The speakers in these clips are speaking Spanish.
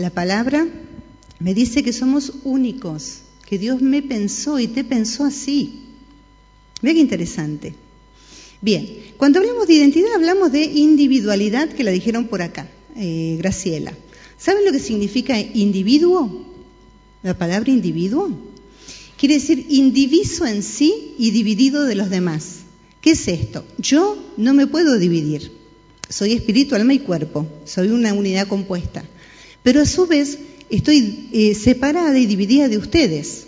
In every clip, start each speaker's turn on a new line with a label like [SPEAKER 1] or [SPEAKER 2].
[SPEAKER 1] la palabra me dice que somos únicos, que Dios me pensó y te pensó así. Vea qué interesante. Bien, cuando hablamos de identidad hablamos de individualidad, que la dijeron por acá, eh, Graciela. ¿Saben lo que significa individuo? La palabra individuo. Quiere decir indiviso en sí y dividido de los demás. ¿Qué es esto? Yo no me puedo dividir. Soy espíritu, alma y cuerpo. Soy una unidad compuesta. Pero a su vez estoy eh, separada y dividida de ustedes.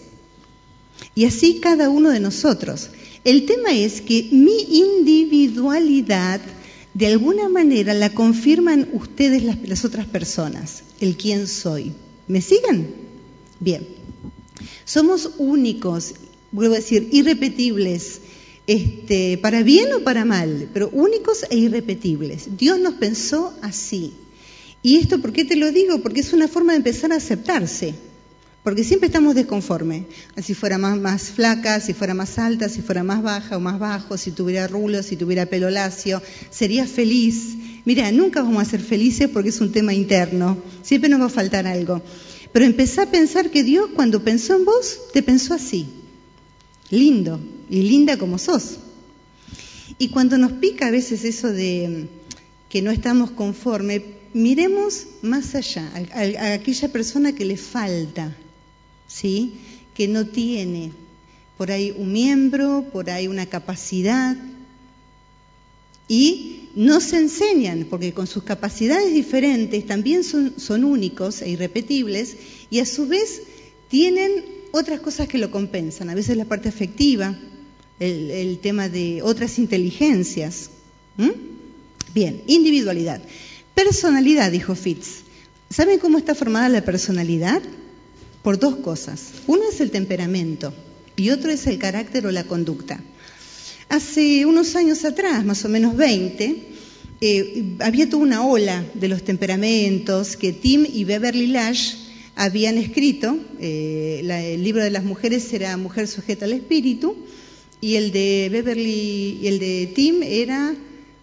[SPEAKER 1] Y así cada uno de nosotros. El tema es que mi individualidad de alguna manera la confirman ustedes las, otras personas, el quién soy. ¿Me sigan? Bien. Somos únicos, vuelvo a decir, irrepetibles, este, para bien o para mal, pero únicos e irrepetibles. Dios nos pensó así. ¿Y esto por qué te lo digo? Porque es una forma de empezar a aceptarse. Porque siempre estamos desconformes. Si fuera más, más flaca, si fuera más alta, si fuera más baja o más bajo, si tuviera rulos, si tuviera pelo lacio, sería feliz. Mira, nunca vamos a ser felices porque es un tema interno. Siempre nos va a faltar algo. Pero empecé a pensar que Dios cuando pensó en vos, te pensó así. Lindo y linda como sos. Y cuando nos pica a veces eso de que no estamos conformes, miremos más allá, a, aquella persona que le falta, ¿sí? Que no tiene por ahí un miembro, por ahí una capacidad. Y no se enseñan, porque con sus capacidades diferentes también son, únicos e irrepetibles y a su vez tienen otras cosas que lo compensan, a veces la parte afectiva, el, tema de otras inteligencias. Bien, individualidad. Personalidad, dijo Fitz. ¿Saben cómo está formada la personalidad? Por dos cosas. Uno es el temperamento y otro es el carácter o la conducta. Hace unos años atrás, más o menos 20, eh, había toda una ola de los temperamentos que Tim y Beverly Lash habían escrito. Eh, el libro de las mujeres era Mujer sujeta al espíritu y el de Beverly y el de Tim era,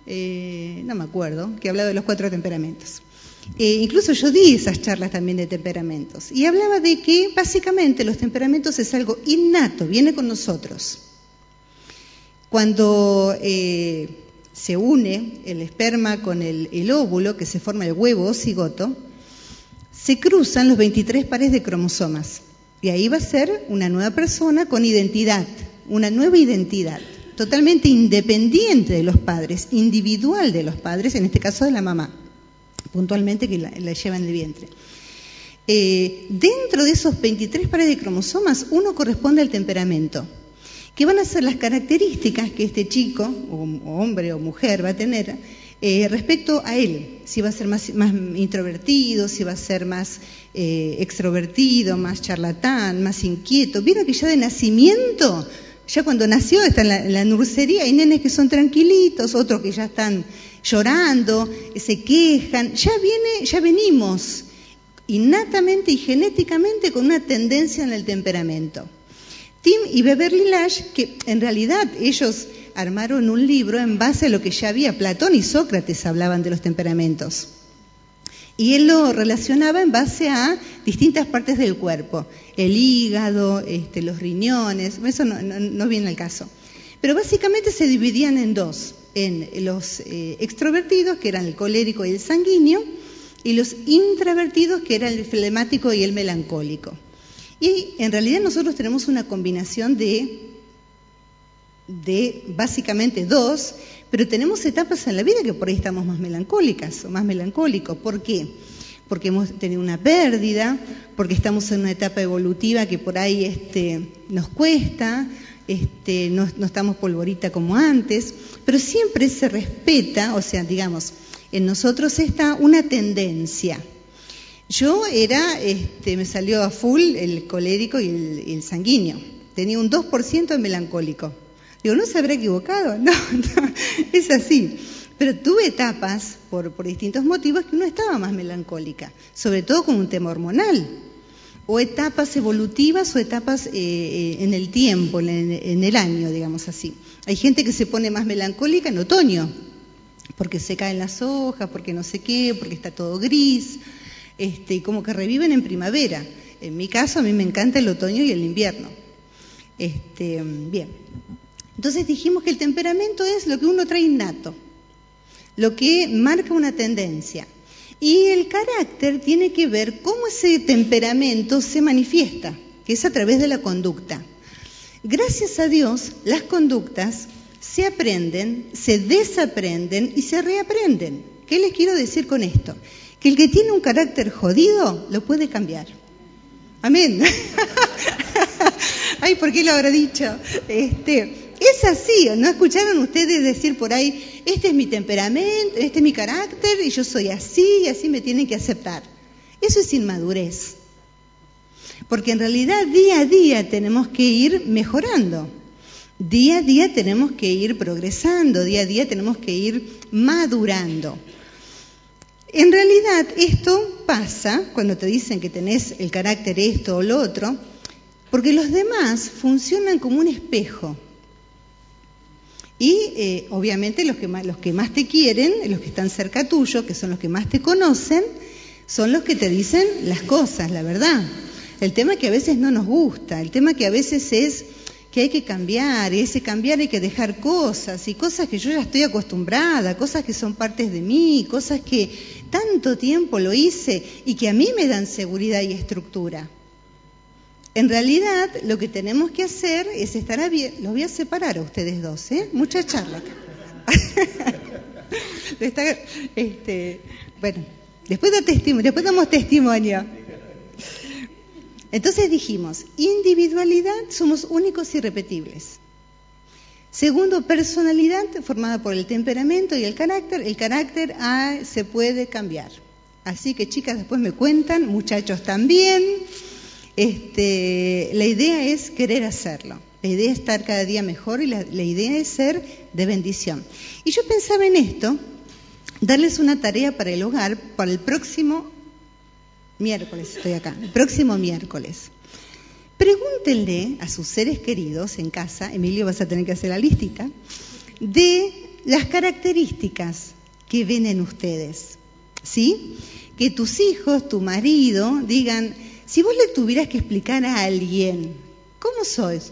[SPEAKER 1] eh, no me acuerdo, que hablaba de los cuatro temperamentos. incluso yo di esas charlas también de temperamentos y hablaba de que básicamente los temperamentos es algo innato, viene con nosotros. Cuando eh, se une el esperma con el, óvulo, que se forma el huevo o cigoto, se cruzan los 23 pares de cromosomas. Y ahí va a ser una nueva persona con identidad, una nueva identidad, totalmente independiente de los padres, individual de los padres, en este caso de la mamá, puntualmente que la, lleva en el vientre. Eh, dentro de esos 23 pares de cromosomas, uno corresponde al temperamento que van a ser las características que este chico, o, hombre o mujer, va a tener eh, respecto a él. Si va a ser más, introvertido, si va a ser más eh, extrovertido, más charlatán, más inquieto. Vieron que ya de nacimiento, ya cuando nació está en la, en nursería, hay nenes que son tranquilitos, otros que ya están llorando, se quejan. Ya viene, ya venimos innatamente y genéticamente con una tendencia en el temperamento. Tim y Beverly Lash, que en realidad ellos armaron un libro en base a lo que ya había. Platón y Sócrates hablaban de los temperamentos. Y él lo relacionaba en base a distintas partes del cuerpo, el hígado, este, los riñones, eso no, viene al caso. Pero básicamente se dividían en dos, en los eh, extrovertidos, que eran el colérico y el sanguíneo, y los introvertidos, que eran el flemático y el melancólico. Y en realidad nosotros tenemos una combinación de, de básicamente dos, pero tenemos etapas en la vida que por ahí estamos más melancólicas o más melancólicos. ¿Por qué? Porque hemos tenido una pérdida, porque estamos en una etapa evolutiva que por ahí este, nos cuesta, este, no, estamos polvorita como antes, pero siempre se respeta, o sea, digamos, en nosotros está una tendencia yo era, este, me salió a full el colérico y el, sanguíneo. Tenía un 2% de melancólico. Digo, ¿no se habrá equivocado? No, es así. Pero tuve etapas, por, distintos motivos, que uno estaba más melancólica, sobre todo con un tema hormonal, o etapas evolutivas o etapas eh, eh, en el tiempo, en el año, digamos así. Hay gente que se pone más melancólica en otoño, porque se caen las hojas, porque no sé qué, porque está todo gris, este, como que reviven en primavera. En mi caso, a mí me encanta el otoño y el invierno. Este, bien. Entonces dijimos que el temperamento es lo que uno trae innato, lo que marca una tendencia. Y el carácter tiene que ver cómo ese temperamento se manifiesta, que es a través de la conducta. Gracias a Dios, las conductas se aprenden, se desaprenden y se reaprenden. ¿Qué les quiero decir con esto? Que el que tiene un carácter jodido lo puede cambiar. Amén. Ay, ¿por qué lo habrá dicho? Este, es así, ¿no escucharon ustedes decir por ahí, este es mi temperamento, este es mi carácter y yo soy así y así me tienen que aceptar? Eso es inmadurez. Porque en realidad día a día tenemos que ir mejorando. Día a día tenemos que ir progresando, día a día tenemos que ir madurando. En realidad esto pasa cuando te dicen que tenés el carácter esto o lo otro, porque los demás funcionan como un espejo. Y eh, obviamente los que, más, los que más te quieren, los que están cerca tuyo, que son los que más te conocen, son los que te dicen las cosas, la verdad. El tema que a veces no nos gusta, el tema que a veces es que hay que cambiar, y ese cambiar hay que dejar cosas, y cosas que yo ya estoy acostumbrada, cosas que son partes de mí, cosas que tanto tiempo lo hice y que a mí me dan seguridad y estructura. En realidad, lo que tenemos que hacer es estar abiertos. Los voy a separar a ustedes dos, ¿eh? Mucha charla. este, bueno, después, después damos testimonio. Entonces dijimos, individualidad, somos únicos y repetibles. Segundo, personalidad formada por el temperamento y el carácter. El carácter se puede cambiar. Así que chicas, después me cuentan, muchachos también. Este, la idea es querer hacerlo. La idea es estar cada día mejor y la, idea es ser de bendición. Y yo pensaba en esto, darles una tarea para el hogar para el próximo miércoles, estoy acá, el próximo miércoles. Pregúntenle a sus seres queridos en casa, Emilio vas a tener que hacer la listita, de las características que ven en ustedes. ¿Sí? Que tus hijos, tu marido, digan, si vos le tuvieras que explicar a alguien, ¿cómo sois?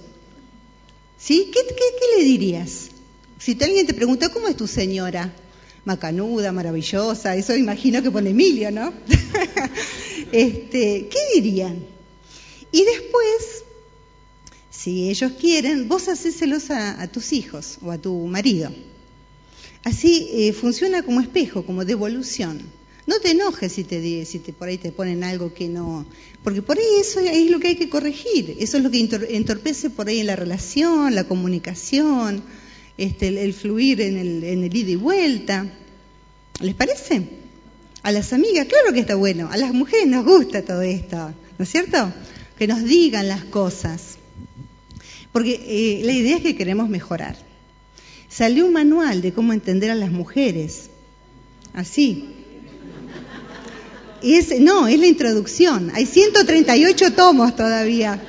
[SPEAKER 1] ¿Sí? ¿Qué, le dirías? Si alguien te pregunta, ¿cómo es tu señora? Macanuda, maravillosa, eso imagino que pone Emilio, ¿no? este, ¿Qué dirían? Y después, si ellos quieren, vos hacéselos a, a tus hijos o a tu marido. Así eh, funciona como espejo, como devolución. No te enojes si te, si te por ahí te ponen algo que no, porque por ahí eso es lo que hay que corregir, eso es lo que entorpece por ahí en la relación, la comunicación, este, el, fluir en el, en el ida y vuelta. ¿Les parece? A las amigas, claro que está bueno, a las mujeres nos gusta todo esto, ¿no es cierto? Que nos digan las cosas, porque eh, la idea es que queremos mejorar. Salió un manual de cómo entender a las mujeres, así, no, es la introducción. Hay 138 tomos todavía.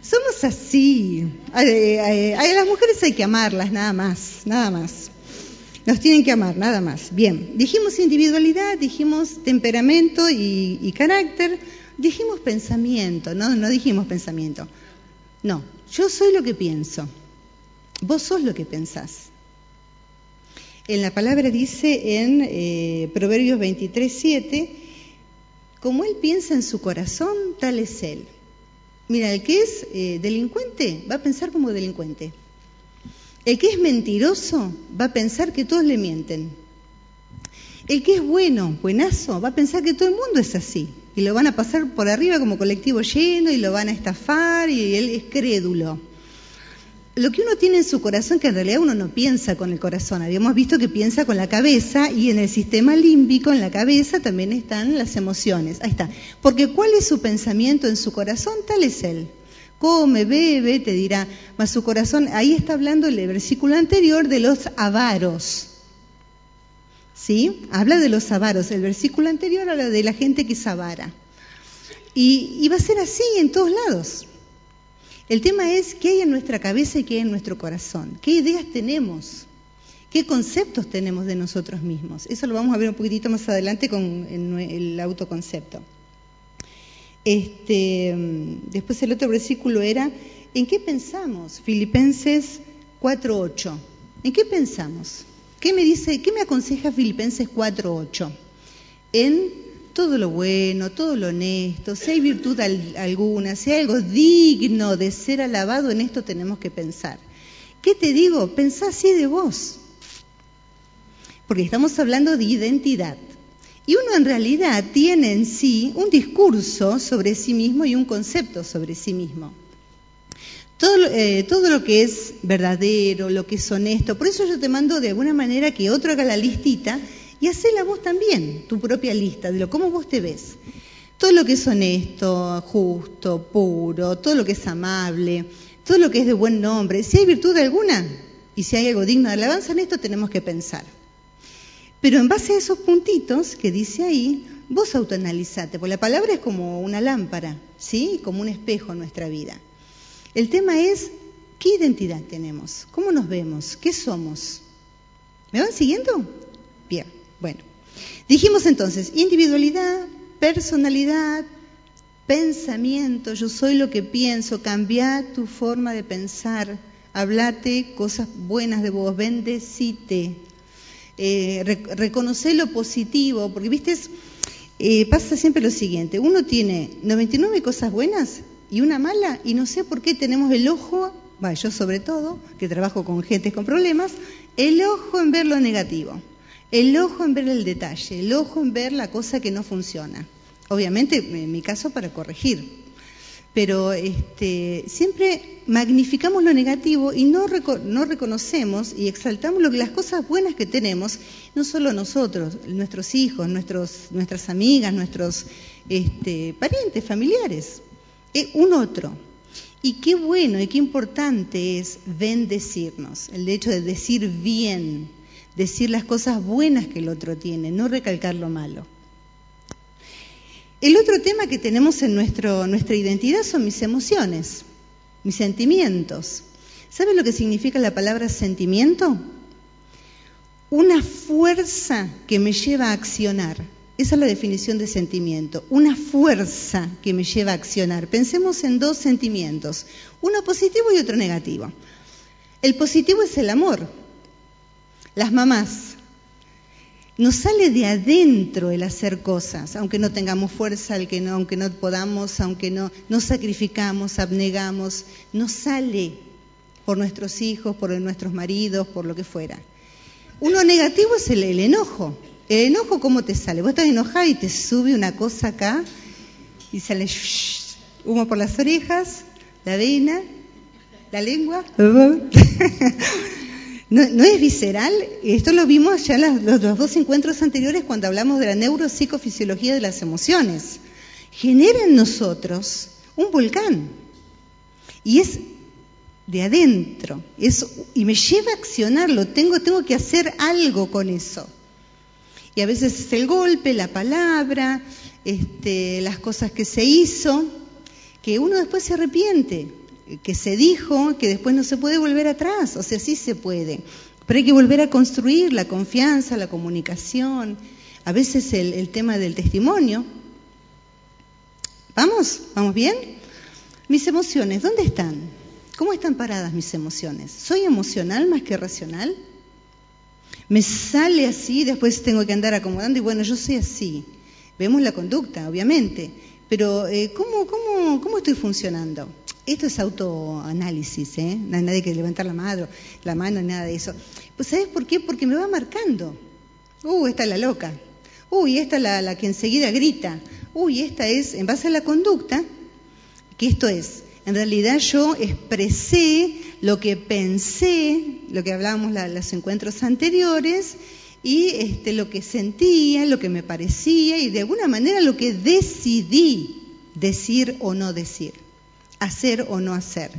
[SPEAKER 1] Somos así. A, las mujeres hay que amarlas, nada más, nada más. Nos tienen que amar, nada más. Bien, dijimos individualidad, dijimos temperamento y, y carácter, dijimos pensamiento, no, no dijimos pensamiento. No, yo soy lo que pienso. Vos sos lo que pensás. En la palabra dice en eh, Proverbios 23, 7, como él piensa en su corazón, tal es él. Mira, el que es eh, delincuente va a pensar como delincuente. El que es mentiroso va a pensar que todos le mienten. El que es bueno, buenazo, va a pensar que todo el mundo es así. Y lo van a pasar por arriba como colectivo lleno y lo van a estafar y él es crédulo lo que uno tiene en su corazón, que en realidad uno no piensa con el corazón, habíamos visto que piensa con la cabeza y en el sistema límbico, en la cabeza, también están las emociones. Ahí está. Porque ¿cuál es su pensamiento en su corazón? Tal es él. Come, bebe, te dirá, mas su corazón, ahí está hablando el versículo anterior de los avaros. ¿Sí? Habla de los avaros. El versículo anterior habla de la gente que es avara. Y, y va a ser así en todos lados. El tema es qué hay en nuestra cabeza y qué hay en nuestro corazón, qué ideas tenemos, ¿Qué conceptos tenemos de nosotros mismos? Eso lo vamos a ver un poquitito más adelante con el autoconcepto. Este, después el otro versículo era, ¿en qué pensamos? Filipenses 4.8. ¿En qué pensamos? ¿Qué me dice, qué me aconseja Filipenses 4.8? En todo lo bueno, todo lo honesto, si hay virtud alguna, si hay algo digno de ser alabado, en esto tenemos que pensar. ¿Qué te digo? Pensá así de vos porque estamos hablando de identidad. Y uno en realidad tiene en sí un discurso sobre sí mismo y un concepto sobre sí mismo. Todo, eh, todo, lo que es verdadero, lo que es honesto, por eso yo te mando de alguna manera que otro haga la listita y la vos también, tu propia lista, de lo cómo vos te ves. Todo lo que es honesto, justo, puro, todo lo que es amable, todo lo que es de buen nombre, si hay virtud alguna y si hay algo digno de alabanza en esto tenemos que pensar. Pero en base a esos puntitos que dice ahí, vos autoanalizate, porque la palabra es como una lámpara, ¿sí? Como un espejo en nuestra vida. El tema es, ¿qué identidad tenemos? ¿Cómo nos vemos? ¿Qué somos? ¿Me van siguiendo? Bueno. Dijimos entonces, individualidad, personalidad, pensamiento, yo soy lo que pienso, cambia tu forma de pensar, hablate cosas buenas de vos, bendecite, eh, lo positivo, porque viste, eh, pasa siempre lo siguiente, uno tiene 99 cosas buenas y una mala, y no sé por qué tenemos el ojo, yo sobre todo, que trabajo con gente con problemas, el ojo en ver lo negativo, el ojo en ver el detalle, el ojo en ver la cosa que no funciona. Obviamente, en mi caso, para corregir, pero este, siempre magnificamos lo negativo y no, no reconocemos y exaltamos las cosas buenas que tenemos, no solo nosotros, nuestros hijos, nuestros, nuestras amigas, nuestros este, parientes, familiares, es un otro. Y qué bueno y qué importante es bendecirnos, el hecho de decir bien, decir las cosas buenas que el otro tiene, no recalcar lo malo. El otro tema que tenemos en nuestro, nuestra identidad son mis emociones, mis sentimientos. ¿Saben lo que significa la palabra sentimiento? Una fuerza que me lleva a accionar. Esa es la definición de sentimiento. Una fuerza que me lleva a accionar. Pensemos en dos sentimientos, uno positivo y otro negativo. El positivo es el amor. Las mamás nos sale de adentro el hacer cosas, aunque no tengamos fuerza, aunque no, podamos, aunque no nos sacrificamos, abnegamos, nos sale por nuestros hijos, por nuestros maridos, por lo que fuera. Uno negativo es el, enojo. El enojo, ¿cómo te sale? Vos estás enojada y te sube una cosa acá y sale humo por las orejas, la vena, la lengua. No, es visceral, esto lo vimos ya en los, dos encuentros anteriores cuando hablamos de la neuropsicofisiología de las emociones. Genera en nosotros un volcán y es de adentro es, y me lleva a accionarlo, tengo, tengo que hacer algo con eso. Y a veces es el golpe, la palabra, este, las cosas que se hizo, que uno después se arrepiente que se dijo que después no se puede volver atrás, o sea, sí se puede, pero hay que volver a construir la confianza, la comunicación, a veces el, tema del testimonio. ¿Vamos? ¿Vamos bien? Mis emociones, ¿dónde están? ¿Cómo están paradas mis emociones? ¿Soy emocional más que racional? Me sale así, después tengo que andar acomodando y bueno, yo soy así. Vemos la conducta, obviamente, pero eh, ¿cómo, cómo, ¿cómo estoy funcionando? Esto es autoanálisis, ¿eh? No hay nadie que levantar la mano, la mano, nada de eso. Pues ¿sabes por qué? Porque me va marcando. Uh, esta es la loca. Uy, esta es la, que enseguida grita. Uy, esta es, en base a la conducta, que esto es, en realidad yo expresé lo que pensé, lo que hablábamos en los encuentros anteriores, y este, lo que sentía, lo que me parecía, y de alguna manera lo que decidí decir o no decir hacer o no hacer.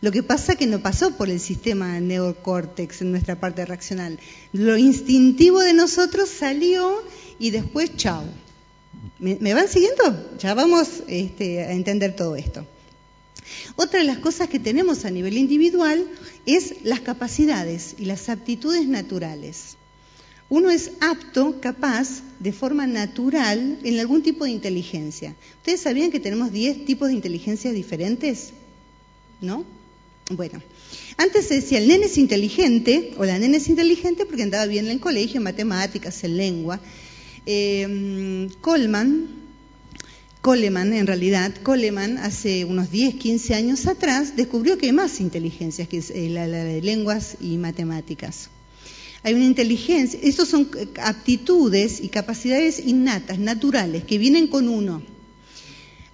[SPEAKER 1] Lo que pasa que no pasó por el sistema neocórtex en nuestra parte reaccional. Lo instintivo de nosotros salió y después, chao. ¿Me, van siguiendo? Ya vamos este, a entender todo esto. Otra de las cosas que tenemos a nivel individual es las capacidades y las aptitudes naturales. Uno es apto, capaz, de forma natural, en algún tipo de inteligencia. ¿Ustedes sabían que tenemos 10 tipos de inteligencias diferentes? ¿No? Bueno, antes se decía el nene es inteligente, o la nena es inteligente porque andaba bien en el colegio, en matemáticas, en lengua. Eh, Coleman, Coleman en realidad, Coleman hace unos 10, 15 años atrás descubrió que hay más inteligencias que eh, la de lenguas y matemáticas. Hay una inteligencia, estos son aptitudes y capacidades innatas, naturales, que vienen con uno.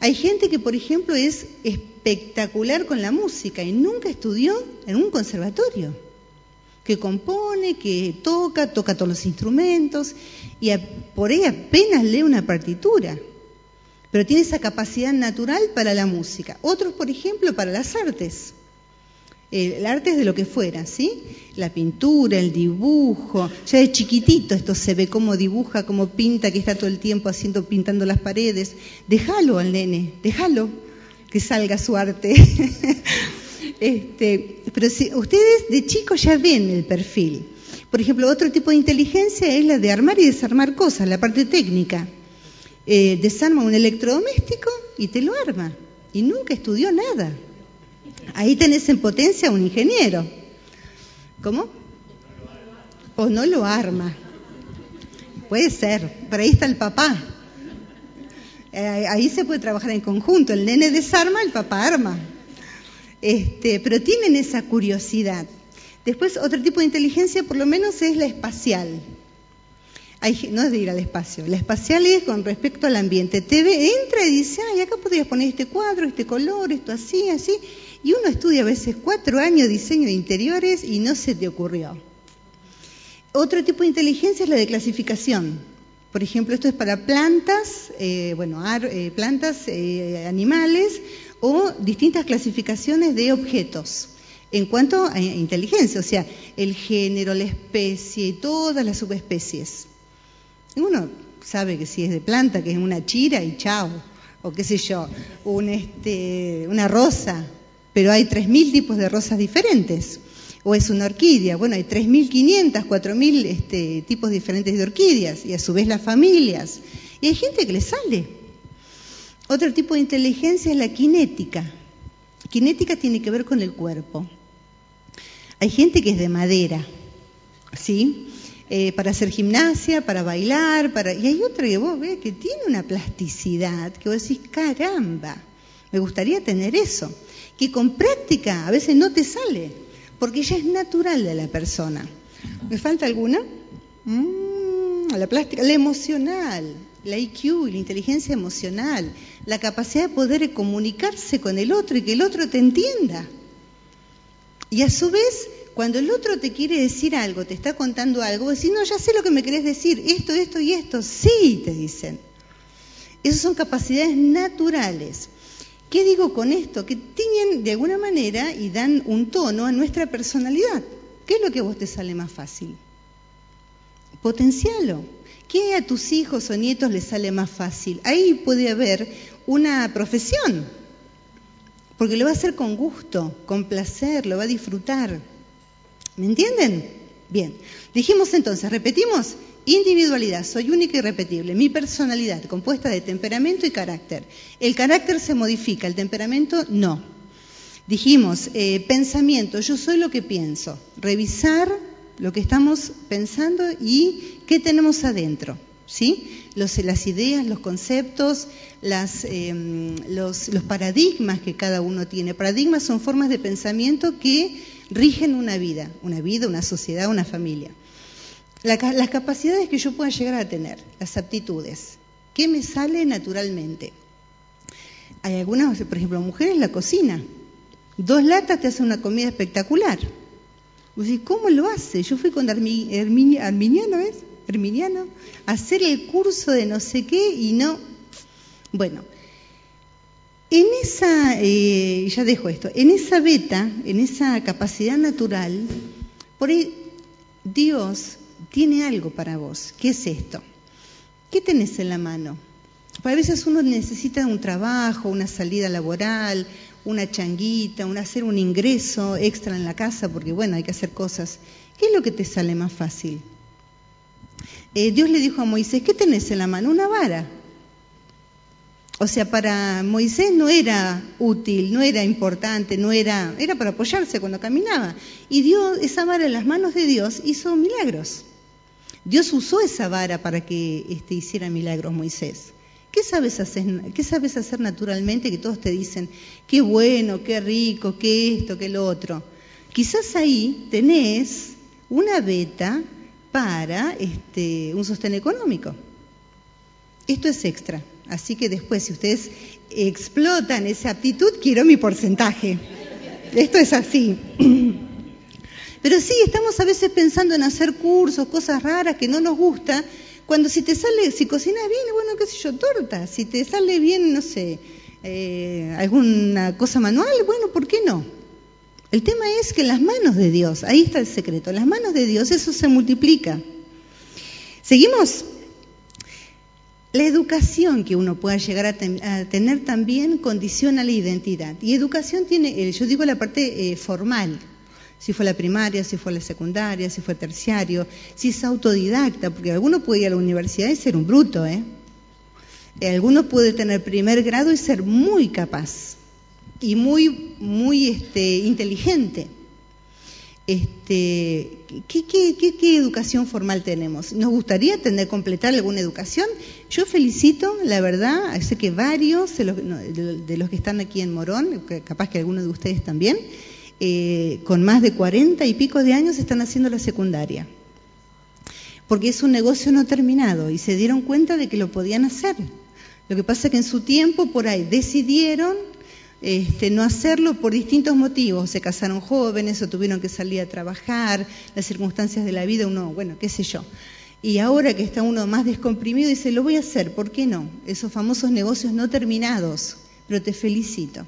[SPEAKER 1] Hay gente que, por ejemplo, es espectacular con la música y nunca estudió en un conservatorio, que compone, que toca, toca todos los instrumentos y por ahí apenas lee una partitura, pero tiene esa capacidad natural para la música. Otros, por ejemplo, para las artes el arte es de lo que fuera, ¿sí? La pintura, el dibujo, ya de chiquitito esto se ve cómo dibuja, cómo pinta, que está todo el tiempo haciendo, pintando las paredes. Déjalo al nene, déjalo que salga su arte. este, pero si ustedes de chicos ya ven el perfil. Por ejemplo, otro tipo de inteligencia es la de armar y desarmar cosas, la parte técnica. Eh, desarma un electrodoméstico y te lo arma. Y nunca estudió nada. Ahí tenés en potencia a un ingeniero. ¿Cómo? O no lo arma. Puede ser, pero ahí está el papá. Eh, ahí se puede trabajar en conjunto. El nene desarma, el papá arma. Este, pero tienen esa curiosidad. Después, otro tipo de inteligencia, por lo menos, es la espacial no es de ir al espacio, la espacial es con respecto al ambiente. Te entra y dice, ay, acá podrías poner este cuadro, este color, esto así, así. Y uno estudia a veces cuatro años diseño de interiores y no se te ocurrió. Otro tipo de inteligencia es la de clasificación. Por ejemplo, esto es para plantas, eh, bueno, eh, plantas, eh, animales o distintas clasificaciones de objetos en cuanto a inteligencia, o sea, el género, la especie y todas las subespecies. Uno sabe que si es de planta, que es una chira y chao, o qué sé yo, un, este, una rosa, pero hay 3.000 tipos de rosas diferentes. O es una orquídea, bueno, hay 3.500, 4.000 este, tipos diferentes de orquídeas, y a su vez las familias. Y hay gente que le sale. Otro tipo de inteligencia es la kinética. Kinética tiene que ver con el cuerpo. Hay gente que es de madera, ¿sí? Eh, para hacer gimnasia, para bailar, para... y hay otra que vos ves que tiene una plasticidad, que vos decís, caramba, me gustaría tener eso, que con práctica a veces no te sale, porque ya es natural de la persona. ¿Me falta alguna? Mm, la plástica, la emocional, la IQ, la inteligencia emocional, la capacidad de poder comunicarse con el otro y que el otro te entienda. Y a su vez cuando el otro te quiere decir algo, te está contando algo, decís, no, ya sé lo que me querés decir, esto, esto y esto. Sí, te dicen. Esas son capacidades naturales. ¿Qué digo con esto? Que tienen de alguna manera y dan un tono a nuestra personalidad. ¿Qué es lo que a vos te sale más fácil? Potencialo. ¿Qué a tus hijos o nietos les sale más fácil? Ahí puede haber una profesión, porque lo va a hacer con gusto, con placer, lo va a disfrutar. ¿Me entienden? Bien. Dijimos entonces, repetimos, individualidad, soy única y repetible. Mi personalidad, compuesta de temperamento y carácter. El carácter se modifica, el temperamento no. Dijimos, eh, pensamiento, yo soy lo que pienso. Revisar lo que estamos pensando y qué tenemos adentro. ¿Sí? Los, las ideas, los conceptos, em, los, los paradigmas que cada uno tiene. Paradigmas son formas de pensamiento que rigen una vida, una vida, una sociedad, una familia. Las capacidades que yo pueda llegar a tener, las aptitudes, ¿qué me sale naturalmente? Hay algunas, por ejemplo, mujeres la cocina. Dos latas te hacen una comida espectacular. ¿cómo lo hace? Yo fui con Arminiano, ¿ves? Arminiano, a hacer el curso de no sé qué y no. Bueno, en esa, eh, ya dejo esto, en esa beta, en esa capacidad natural, por ahí Dios tiene algo para vos. ¿Qué es esto? ¿Qué tenés en la mano? A veces uno necesita un trabajo, una salida laboral, una changuita, un hacer un ingreso extra en la casa, porque bueno, hay que hacer cosas. ¿Qué es lo que te sale más fácil? Eh, Dios le dijo a Moisés, ¿qué tenés en la mano? Una vara. O sea, para Moisés no era útil, no era importante, no era, era para apoyarse cuando caminaba. Y Dios, esa vara en las manos de Dios hizo milagros. Dios usó esa vara para que este, hiciera milagros Moisés. ¿Qué sabes, hacer, ¿Qué sabes hacer naturalmente que todos te dicen, qué bueno, qué rico, qué esto, qué lo otro? Quizás ahí tenés una beta para este, un sostén económico. Esto es extra. Así que después, si ustedes explotan esa aptitud, quiero mi porcentaje. Esto es así. Pero sí, estamos a veces pensando en hacer cursos, cosas raras que no nos gusta, cuando si te sale, si cocinas bien, bueno, qué sé yo, torta, si te sale bien, no sé, eh, alguna cosa manual, bueno, ¿por qué no? El tema es que en las manos de Dios, ahí está el secreto, las manos de Dios eso se multiplica. ¿Seguimos? La educación que uno pueda llegar a, tener también condiciona la identidad. Y educación tiene, eh, yo digo la parte eh, formal, si fue la primaria, si fue la secundaria, si fue terciario, si es autodidacta, porque alguno puede ir a la universidad y ser un bruto, ¿eh? Alguno puede tener primer grado y ser muy capaz y muy, muy este, inteligente. Este, ¿qué, educación formal tenemos? ¿Nos gustaría tener, completar alguna educación? Yo felicito, la verdad, sé que varios de los, de los que están aquí en Morón, capaz que algunos de ustedes también, eh, con más de cuarenta y pico de años están haciendo la secundaria. Porque es un negocio no terminado y se dieron cuenta de que lo podían hacer. Lo que pasa es que en su tiempo por ahí decidieron este, no hacerlo por distintos motivos. Se casaron jóvenes o tuvieron que salir a trabajar, las circunstancias de la vida, uno, bueno, qué sé yo. Y ahora que está uno más descomprimido, dice, lo voy a hacer, ¿por qué no? Esos famosos negocios no terminados, pero te felicito.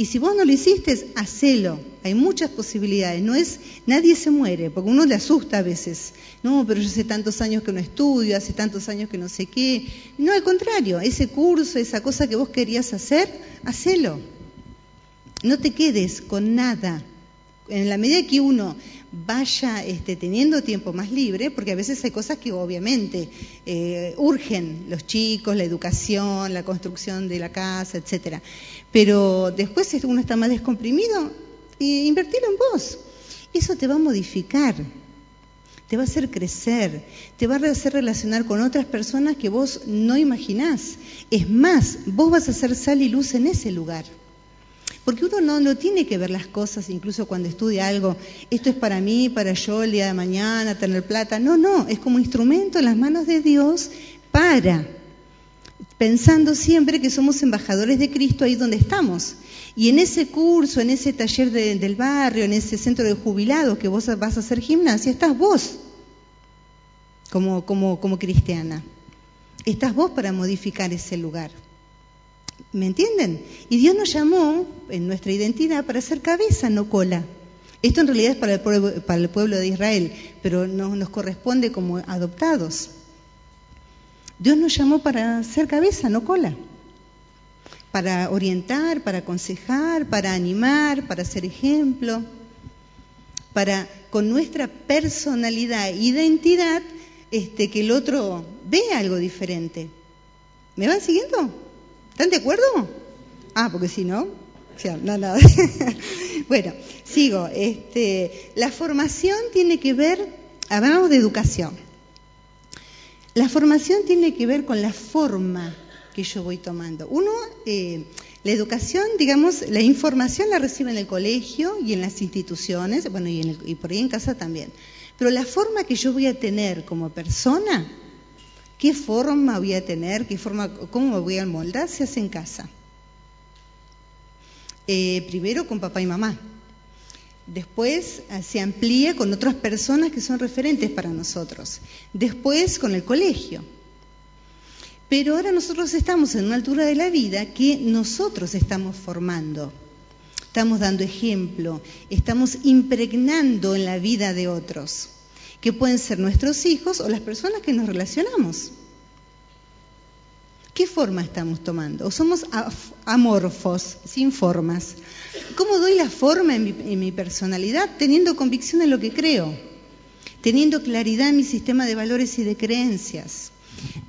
[SPEAKER 1] Y si vos no lo hiciste, hacelo. Hay muchas posibilidades. No es, nadie se muere, porque uno le asusta a veces. No, pero yo hace tantos años que no estudio, hace tantos años que no sé qué. No, al contrario, ese curso, esa cosa que vos querías hacer, hacelo. No te quedes con nada. En la medida que uno vaya este, teniendo tiempo más libre, porque a veces hay cosas que obviamente eh, urgen, los chicos, la educación, la construcción de la casa, etcétera. Pero después uno está más descomprimido, e en vos. Eso te va a modificar, te va a hacer crecer, te va a hacer relacionar con otras personas que vos no imaginás. Es más, vos vas a ser sal y luz en ese lugar. Porque uno no, no tiene que ver las cosas, incluso cuando estudia algo, esto es para mí, para yo el día de mañana, tener plata. No, no, es como instrumento en las manos de Dios para, pensando siempre que somos embajadores de Cristo ahí donde estamos. Y en ese curso, en ese taller del barrio, en ese centro de jubilados que vos vas a hacer gimnasia, estás vos como, como, como cristiana. Estás vos para modificar ese lugar. ¿Me entienden? Y Dios nos llamó en nuestra identidad para ser cabeza, no cola. Esto en realidad es para el pueblo, para el pueblo de Israel, pero no, nos corresponde como adoptados. Dios nos llamó para ser cabeza, no cola. Para orientar, para aconsejar, para animar, para ser ejemplo, para con nuestra personalidad, identidad, este, que el otro vea algo diferente. ¿Me van siguiendo? ¿Están de acuerdo? Ah, porque si no, bueno, sigo. Este, la formación tiene que ver, hablamos de educación. La formación tiene que ver con la forma que yo voy tomando. Uno, eh, la educación, digamos, la información la recibe en el colegio y en las instituciones, bueno, y, y por ahí en casa también. Pero la forma que yo voy a tener como persona ¿Qué forma voy a tener? ¿Qué forma, ¿Cómo me voy a moldar? Se hace en casa. Eh, primero con papá y mamá. Después eh, se amplía con otras personas que son referentes para nosotros. Después con el colegio. Pero ahora nosotros estamos en una altura de la vida que nosotros estamos formando. Estamos dando ejemplo, estamos impregnando en la vida de otros que pueden ser nuestros hijos o las personas que nos relacionamos. ¿Qué forma estamos tomando? ¿O somos amorfos, sin formas? ¿Cómo doy la forma en mi, en mi personalidad? Teniendo convicción en lo que creo, teniendo claridad en mi sistema de valores y de creencias,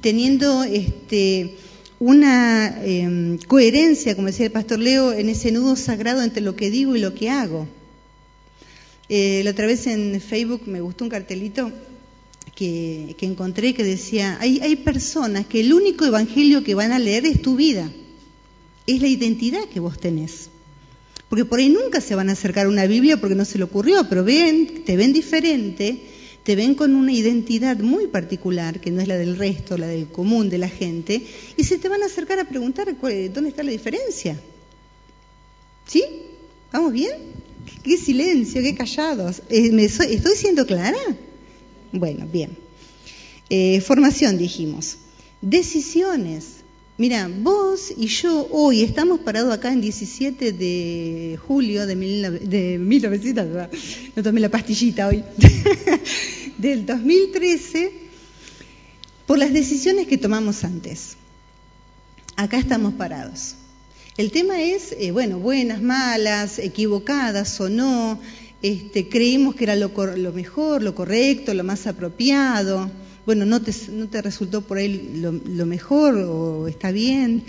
[SPEAKER 1] teniendo este, una em, coherencia, como decía el pastor Leo, en ese nudo sagrado entre lo que digo y lo que hago. Eh, la otra vez en Facebook me gustó un cartelito que, encontré que decía, hay, hay personas que el único evangelio que van a leer es tu vida, es la identidad que vos tenés. Porque por ahí nunca se van a acercar a una Biblia porque no se le ocurrió, pero ven, te ven diferente te ven con una identidad muy particular, que no es la del resto, la del común de la gente, y se te van a acercar a preguntar dónde está la diferencia. ¿Sí? ¿Vamos bien? ¿Qué, silencio, qué callados? Eh, ¿Estoy siendo clara? Bueno, bien. Eh, formación, dijimos. Decisiones. Mira, vos y yo hoy estamos parados acá en 17 de julio de, mil, de 1900, no tomé la pastillita hoy, del 2013, por las decisiones que tomamos antes. Acá estamos parados. El tema es, eh, bueno, buenas, malas, equivocadas o no, este, creímos que era lo, lo mejor, lo correcto, lo más apropiado bueno, no te, no te resultó por ahí lo, mejor o está bien.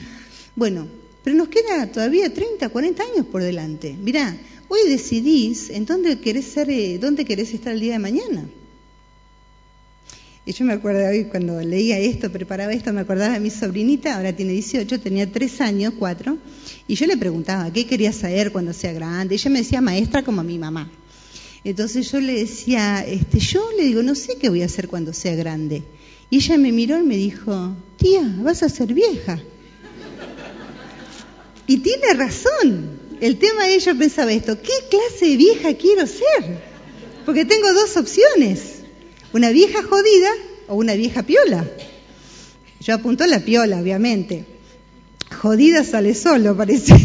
[SPEAKER 1] Bueno, pero nos queda todavía 30, 40 años por delante. Mirá, hoy decidís en dónde querés, ser, eh, dónde querés estar el día de mañana. Y yo me acuerdo hoy cuando leía esto, preparaba esto, me acordaba de mi sobrinita, ahora tiene 18, tenía 3 años, 4, y yo le preguntaba, ¿qué quería saber cuando sea grande? Ella me decía maestra como mi mamá. Entonces yo le decía, este, yo le digo, no sé qué voy a hacer cuando sea grande. Y ella me miró y me dijo, tía, vas a ser vieja. Y tiene razón. El tema es, yo pensaba esto, ¿qué clase de vieja quiero ser? Porque tengo dos opciones, una vieja jodida o una vieja piola. Yo apunto la piola, obviamente. Jodida sale solo, parece.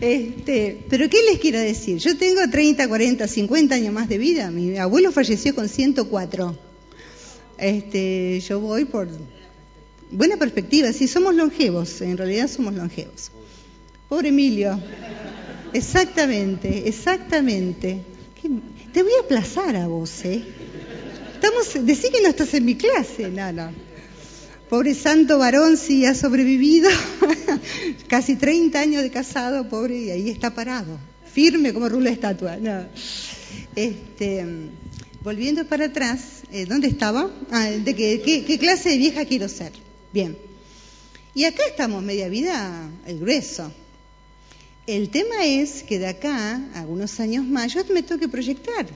[SPEAKER 1] Este, pero ¿qué les quiero decir? Yo tengo 30, 40, 50 años más de vida. Mi abuelo falleció con 104. Este, yo voy por buena perspectiva. Sí, somos longevos. En realidad somos longevos. Pobre Emilio. Exactamente, exactamente. Te voy a aplazar a vos, ¿eh? Estamos, decí que no estás en mi clase. No, no. Pobre santo varón, sí ha sobrevivido. Casi 30 años de casado, pobre, y ahí está parado. Firme como rulo de estatua. Este, volviendo para atrás, eh, ¿dónde estaba? Ah, de qué clase de vieja quiero ser. Bien. Y acá estamos, media vida, el grueso. El tema es que de acá, algunos años más, yo me tengo que proyectar.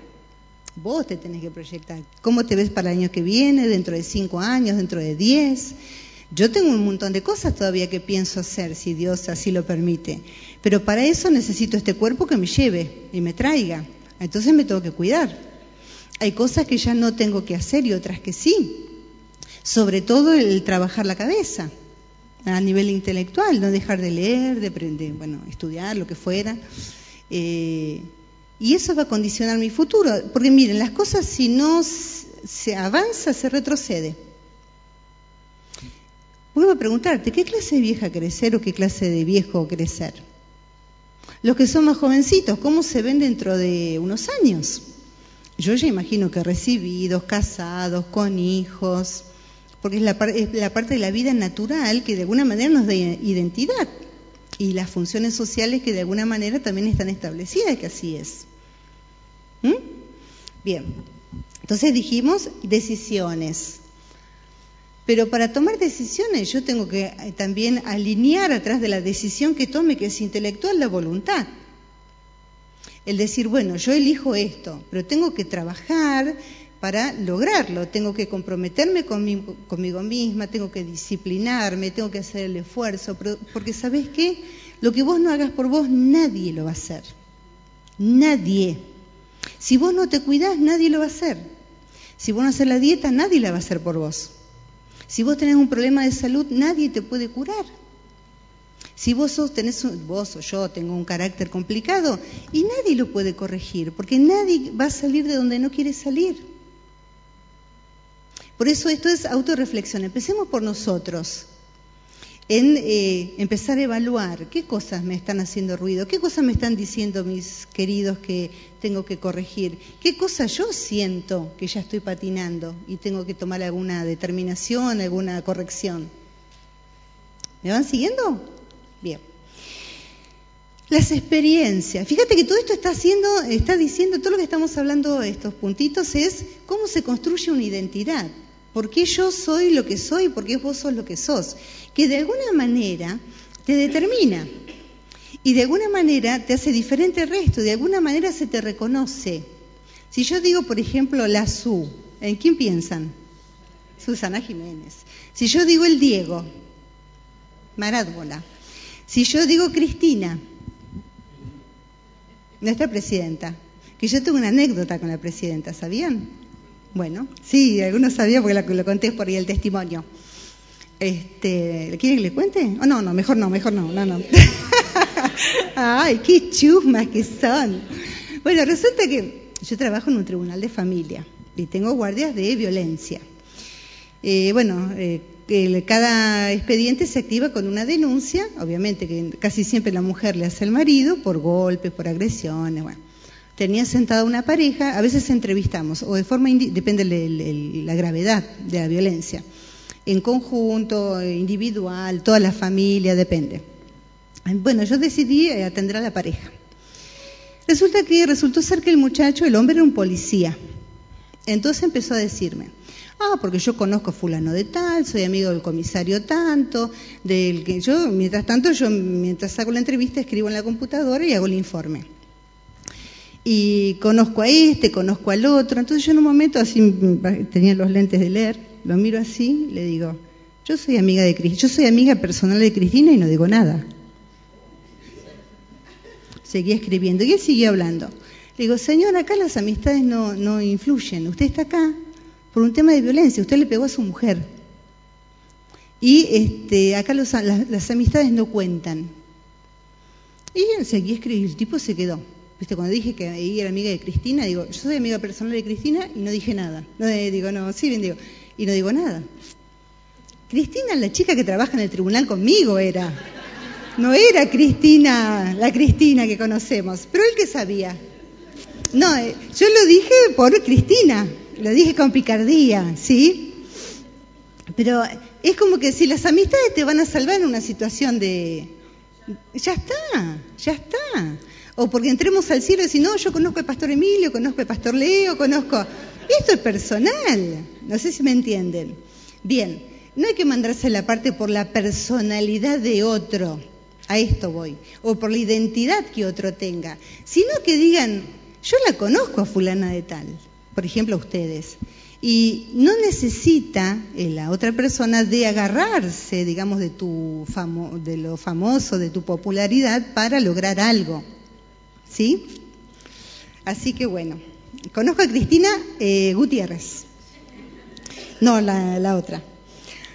[SPEAKER 1] Vos te tenés que proyectar. ¿Cómo te ves para el año que viene, dentro de cinco años, dentro de diez? Yo tengo un montón de cosas todavía que pienso hacer, si Dios así lo permite. Pero para eso necesito este cuerpo que me lleve y me traiga. Entonces me tengo que cuidar. Hay cosas que ya no tengo que hacer y otras que sí. Sobre todo el trabajar la cabeza a nivel intelectual, no dejar de leer, de, aprender, bueno, estudiar, lo que fuera. Eh, y eso va a condicionar mi futuro. Porque miren, las cosas si no se avanza, se retrocede. Vuelvo a preguntarte, ¿qué clase de vieja ser o qué clase de viejo ser? Los que son más jovencitos, ¿cómo se ven dentro de unos años? Yo ya imagino que recibidos, casados, con hijos, porque es la, parte de la vida natural que de alguna manera nos da identidad y las funciones sociales que de alguna manera también están establecidas que así es. ¿Mm? Bien, entonces dijimos decisiones. Pero para tomar decisiones yo tengo que eh, también alinear atrás de la decisión que tome, que es intelectual, la voluntad. El decir, bueno, yo elijo esto, pero tengo que trabajar para lograrlo, tengo que comprometerme conmigo, conmigo misma, tengo que disciplinarme, tengo que hacer el esfuerzo, porque ¿sabes qué? Lo que vos no hagas por vos, nadie lo va a hacer. Nadie. Si vos no te cuidás, nadie lo va a hacer. Si vos no haces la dieta, nadie la va a hacer por vos. Si vos tenés un problema de salud, nadie te puede curar. Si vos sos, tenés, vos o yo tengo un carácter complicado y nadie lo puede corregir, porque nadie va a salir de donde no quiere salir. Por eso esto es autorreflexión. Empecemos por nosotros. en eh, empezar a evaluar qué cosas me están haciendo ruido, qué cosas me están diciendo mis queridos que tengo que corregir, qué cosas yo siento que ya estoy patinando y tengo que tomar alguna determinación, alguna corrección. ¿Me van siguiendo? Bien. Las experiencias. Fíjate que todo esto está haciendo, está diciendo, todo lo que estamos hablando estos puntitos es cómo se construye una identidad. ¿Por qué yo soy lo que soy? ¿Por qué vos sos lo que sos? Que de alguna manera te determina y de alguna manera te hace diferente al resto, de alguna manera se te reconoce. Si yo digo, por ejemplo, la Su, ¿en quién piensan? Susana Jiménez. Si yo digo el Diego, Maradona. Si yo digo Cristina, nuestra presidenta, que yo tengo una anécdota con la presidenta, ¿sabían? Bueno, sí, algunos sabían porque lo, conté por ahí el testimonio. Este, ¿Quieren que le cuente? Oh, no, no, mejor no, mejor no, no, no. Ay, qué chusmas que son. Bueno, resulta que yo trabajo en un tribunal de familia y tengo guardias de violencia. Eh, bueno, eh, cada expediente se activa con una denuncia, obviamente que casi siempre la mujer le hace al marido por golpes, por agresiones, bueno tenía sentada una pareja, a veces entrevistamos, o de forma, depende de la gravedad de la violencia, en conjunto, individual, toda la familia, depende. Bueno, yo decidí eh, atender a la pareja. Resulta que resultó ser que el muchacho, el hombre era un policía. Entonces empezó a decirme, ah, porque yo conozco a fulano de tal, soy amigo del comisario tanto, del que yo, mientras tanto, yo mientras hago la entrevista escribo en la computadora y hago el informe y conozco a este, conozco al otro. Entonces yo en un momento así tenía los lentes de leer, lo miro así, le digo, yo soy amiga de Cristina, yo soy amiga personal de Cristina y no digo nada. Seguí escribiendo y él siguió hablando. Le digo, señor, acá las amistades no, no influyen. Usted está acá por un tema de violencia. Usted le pegó a su mujer. Y este, acá las, las, amistades no cuentan. Y seguí escribiendo. El tipo se quedó. Viste, cuando dije que ella era amiga de Cristina, digo, yo soy amiga personal de Cristina y no dije nada. No eh, digo, no, sí, bien digo, y no digo nada. Cristina, la chica que trabaja en el tribunal conmigo era. No era Cristina, la Cristina que conocemos, pero él que sabía. No, eh, yo lo dije por Cristina, lo dije con picardía, ¿sí? Pero es como que si las amistades te van a salvar en una situación de... Ya está, ya está. O porque entremos al cielo y decir, no, yo conozco al pastor Emilio, conozco al pastor Leo, conozco... Esto es personal, no sé si me entienden. Bien, no hay que mandarse la parte por la personalidad de otro, a esto voy, o por la identidad que otro tenga, sino que digan, yo la conozco a fulana de tal, por ejemplo a ustedes, y no necesita eh, la otra persona de agarrarse, digamos, de, tu de lo famoso, de tu popularidad para lograr algo. ¿Sí? Así que bueno, conozco a Cristina eh, Gutiérrez. No, la, otra.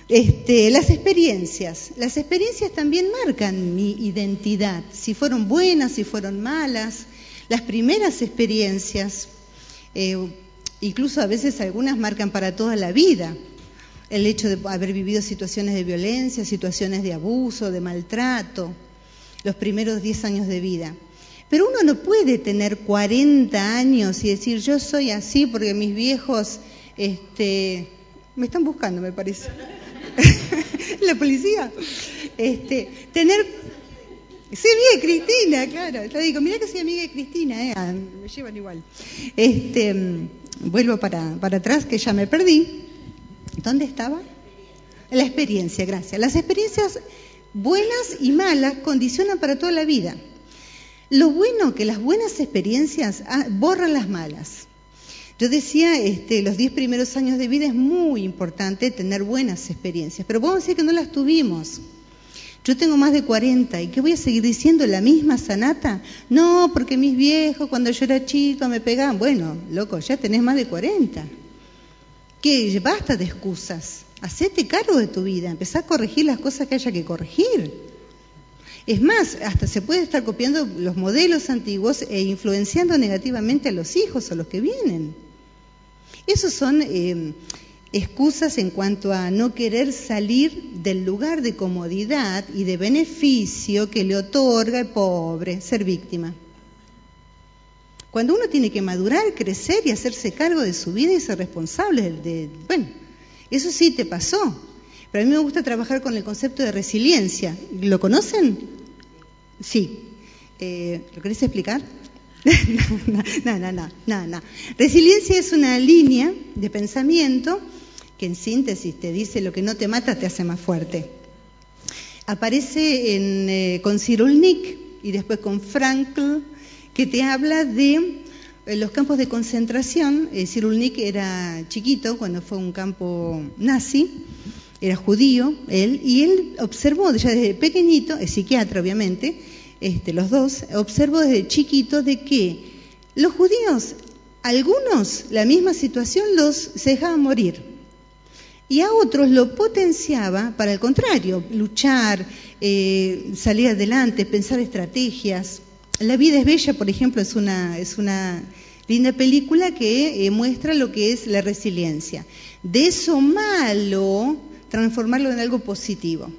[SPEAKER 1] Este, las experiencias. Las experiencias también marcan mi identidad, si fueron buenas, si fueron malas. Las primeras experiencias, eh, incluso a veces algunas marcan para toda la vida. El hecho de haber vivido situaciones de violencia, situaciones de abuso, de maltrato, los primeros 10 años de vida. Pero uno no puede tener 40 años y decir, yo soy así porque mis viejos, este, me están buscando, me parece. la policía. Este, tener, amiga de Cristina, claro. Yo digo, mira que soy amiga de Cristina, eh. Ah, me llevan igual. Este, vuelvo para, para atrás, que ya me perdí. ¿Dónde estaba? La experiencia, gracias. Las experiencias buenas y malas condicionan para toda la vida. Lo bueno que las buenas experiencias ah, borran las malas. Yo decía, este, los diez primeros años de vida es muy importante tener buenas experiencias, pero podemos decir que no las tuvimos. Yo tengo más de 40 y ¿qué voy a seguir diciendo? ¿La misma sanata? No, porque mis viejos cuando yo era chico me pegaban. Bueno, loco, ya tenés más de 40. ¿Qué? Basta de excusas. Hacete cargo de tu vida, empezá a corregir las cosas que haya que corregir. Es más, hasta se puede estar copiando los modelos antiguos e influenciando negativamente a los hijos o los que vienen. Esos son, eh, excusas en cuanto a no querer salir del lugar de comodidad y de beneficio que le otorga el pobre, ser víctima. Cuando uno tiene que madurar, crecer y hacerse cargo de su vida y ser responsable de, bueno, eso sí te pasó. Pero a mí me gusta trabajar con el concepto de resiliencia. ¿Lo conocen? Sí. Eh, ¿Lo querés explicar? no, no, no, no, no. Resiliencia es una línea de pensamiento que en síntesis te dice lo que no te mata te hace más fuerte. Aparece en, eh, con y después con Frankl, que te habla de eh, los campos de concentración. Eh, Cyrulnik era chiquito cuando fue un campo nazi, era judío él, y él observó ya desde pequeñito, es psiquiatra obviamente, este, los dos, observó desde chiquito de que los judíos, algunos, la misma situación los se dejaban morir. Y a otros lo potenciaba para el contrario, luchar, eh, salir adelante, pensar estrategias. La vida es bella, por ejemplo, es una, es una linda película que eh, muestra lo que es la resiliencia. De eso malo, transformarlo en algo positivo.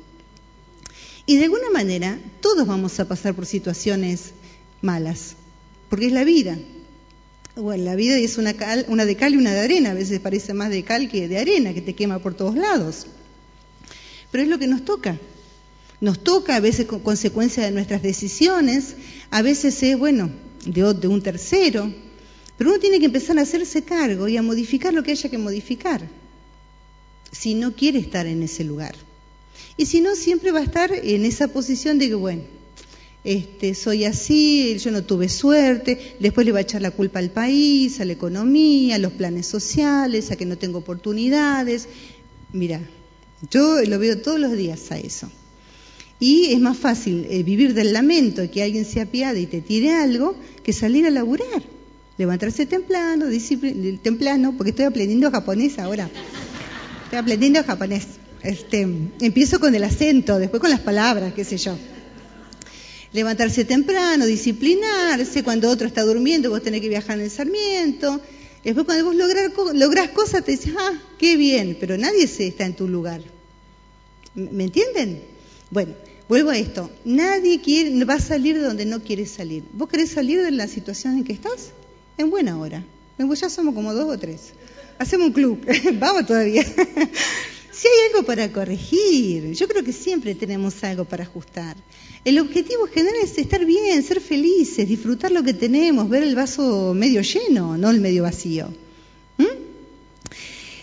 [SPEAKER 1] Y de alguna manera todos vamos a pasar por situaciones malas, porque es la vida. Bueno, la vida es una, una de cal y una de arena, a veces parece más de cal que de arena, que te quema por todos lados. Pero es lo que nos toca. Nos toca a veces con consecuencia de nuestras decisiones, a veces es, bueno, de, de un tercero, pero uno tiene que empezar a hacerse cargo y a modificar lo que haya que modificar, si no quiere estar en ese lugar. Y si no, siempre va a estar en esa posición de que, bueno, este, soy así, yo no tuve suerte, después le va a echar la culpa al país, a la economía, a los planes sociales, a que no tengo oportunidades. Mira, yo lo veo todos los días a eso. Y es más fácil eh, vivir del lamento que alguien se apiade y te tire algo que salir a laburar. Levantarse temprano, temprano, porque estoy aprendiendo japonés ahora. Estoy aprendiendo japonés. Este, empiezo con el acento, después con las palabras, qué sé yo. Levantarse temprano, disciplinarse, cuando otro está durmiendo, vos tenés que viajar en el Sarmiento. Después cuando vos lograr, lográs cosas, te dices, ah, qué bien, pero nadie se está en tu lugar. ¿Me entienden? Bueno, vuelvo a esto. Nadie quiere, va a salir de donde no quiere salir. ¿Vos querés salir de la situación en que estás? En buena hora. Ya somos como dos o tres. Hacemos un club. Vamos todavía. Si hay algo para corregir, yo creo que siempre tenemos algo para ajustar. El objetivo general es estar bien, ser felices, disfrutar lo que tenemos, ver el vaso medio lleno, no el medio vacío. ¿Mm?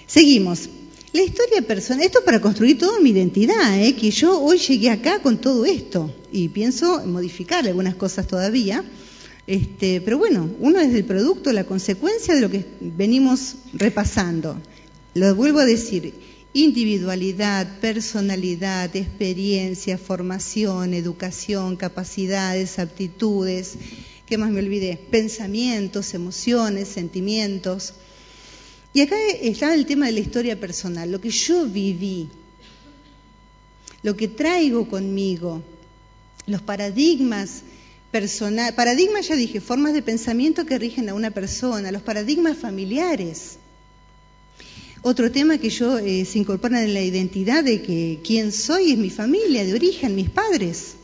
[SPEAKER 1] Seguimos. La historia personal, esto para construir toda mi identidad, ¿eh? que yo hoy llegué acá con todo esto y pienso modificar algunas cosas todavía. Este, pero bueno, uno es el producto, la consecuencia de lo que venimos repasando. Lo vuelvo a decir, individualidad, personalidad, experiencia, formación, educación, capacidades, aptitudes, ¿qué más me olvidé? Pensamientos, emociones, sentimientos. Y acá está el tema de la historia personal, lo que yo viví, lo que traigo conmigo, los paradigmas personales, paradigmas ya dije, formas de pensamiento que rigen a una persona, los paradigmas familiares otro tema que yo eh, se incorpora en la identidad de que quién soy es mi familia de origen, mis padres,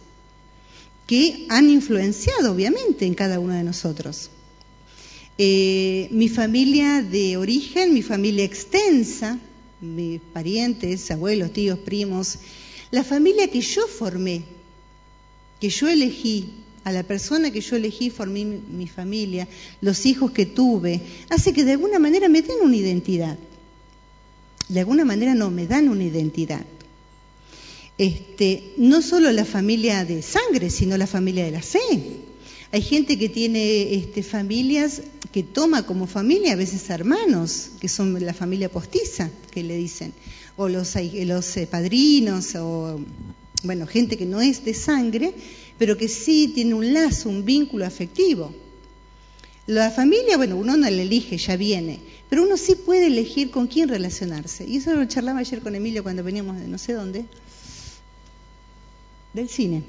[SPEAKER 1] que han influenciado obviamente en cada uno de nosotros. Eh, mi familia de origen, mi familia extensa, mis parientes, abuelos, tíos, primos, la familia que yo formé, que yo elegí, a la persona que yo elegí, formé mi, mi familia, los hijos que tuve, hace que de alguna manera me den una identidad de alguna manera no me dan una identidad. Este, no solo la familia de sangre, sino la familia de la fe. Hay gente que tiene este, familias que toma como familia a veces hermanos, que son la familia postiza, que le dicen, o los, los eh, padrinos, o bueno, gente que no es de sangre, pero que sí tiene un lazo, un vínculo afectivo. La familia, bueno, uno no la elige, ya viene, pero uno sí puede elegir con quién relacionarse. Y eso lo charlaba ayer con Emilio cuando veníamos de no sé dónde, del cine.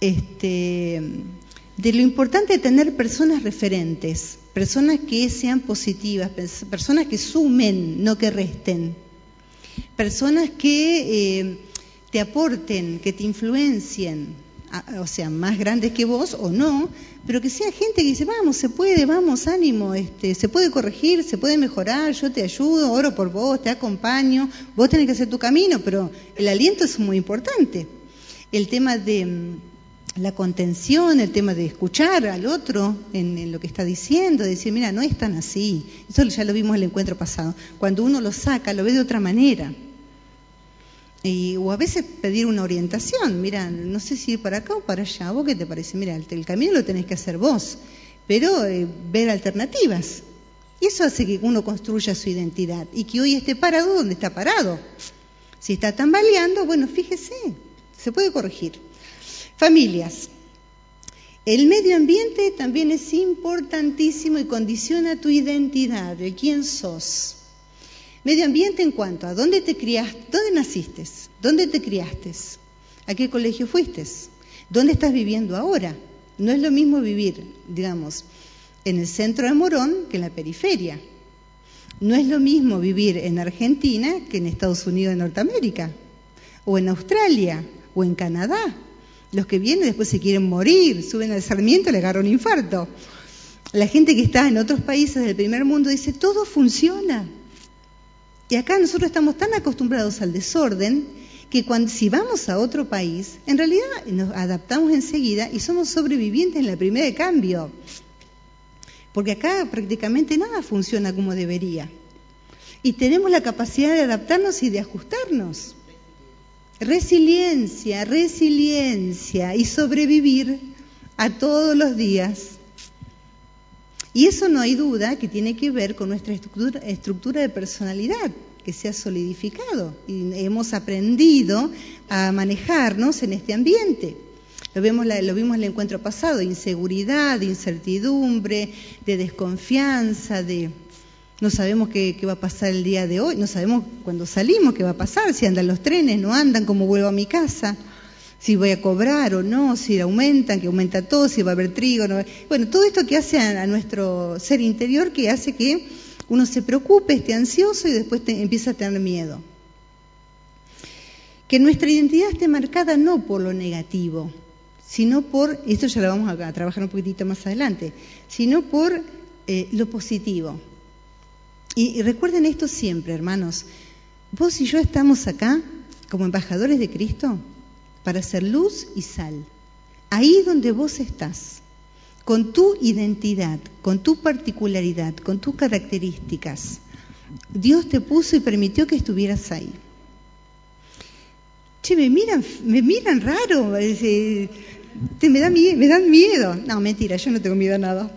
[SPEAKER 1] Este, de lo importante de tener personas referentes personas que sean positivas, personas que sumen, no que resten, personas que eh, te aporten, que te influencien, o sea, más grandes que vos o no, pero que sea gente que dice, vamos, se puede, vamos, ánimo, este, se puede corregir, se puede mejorar, yo te ayudo, oro por vos, te acompaño, vos tenés que hacer tu camino, pero el aliento es muy importante. El tema de mm, la contención, el tema de escuchar al otro en, lo que está diciendo, decir, mira, no es tan así. Eso ya lo vimos en el encuentro pasado. Cuando uno lo saca, lo ve de otra manera o a veces pedir una orientación, mira, no sé si ir para acá o para allá, ¿vos qué te parece? Mira, el, camino lo tenés que hacer vos, pero eh, ver alternativas. Y eso hace que uno construya su identidad y que hoy esté parado donde está parado. Si está tambaleando, bueno, fíjese, se puede corregir. Familias. El medio ambiente también es importantísimo y condiciona tu identidad, de quién sos. Medio ambiente en cuanto a dónde te criaste, dónde naciste, dónde te criaste, a qué colegio fuiste, dónde estás viviendo ahora. No es lo mismo vivir, digamos, en el centro de Morón que en la periferia. No es lo mismo vivir en Argentina que en Estados Unidos de Norteamérica, o en Australia, o en Canadá. Los que vienen después se quieren morir, suben al Sarmiento y le agarran un infarto. La gente que está en otros países del primer mundo dice, todo funciona, y acá nosotros estamos tan acostumbrados al desorden que cuando, si vamos a otro país, en realidad nos adaptamos enseguida y somos sobrevivientes en la primera de cambio. Porque acá prácticamente nada funciona como debería. Y tenemos la capacidad de adaptarnos y de ajustarnos. Resiliencia, resiliencia y sobrevivir a todos los días. Y eso no hay duda que tiene que ver con nuestra estructura, de personalidad, que se ha solidificado y hemos aprendido a manejarnos en este ambiente. Lo, lo vimos en el encuentro pasado, inseguridad, de incertidumbre, de desconfianza, de no sabemos qué, qué, va a pasar el día de hoy, no sabemos cuando salimos qué va a pasar, si andan los trenes, no andan, cómo vuelvo a mi casa si voy a cobrar o no, si aumentan, que aumenta todo, si va a haber trigo. No Bueno, todo esto que hace a, nuestro ser interior, que hace que uno se preocupe, esté ansioso y después empieza a tener miedo. Que nuestra identidad esté marcada no por lo negativo, sino por, esto ya lo vamos a, trabajar un poquitito más adelante, sino por eh, lo positivo. y recuerden esto siempre, hermanos, vos y yo estamos acá como embajadores de Cristo para ser luz y sal. Ahí donde vos estás, con tu identidad, con tu particularidad, con tus características, Dios te puso y permitió que estuvieras ahí. Che, me miran, me miran raro, te, me, dan, me dan miedo. No, mentira, yo no tengo miedo a nada.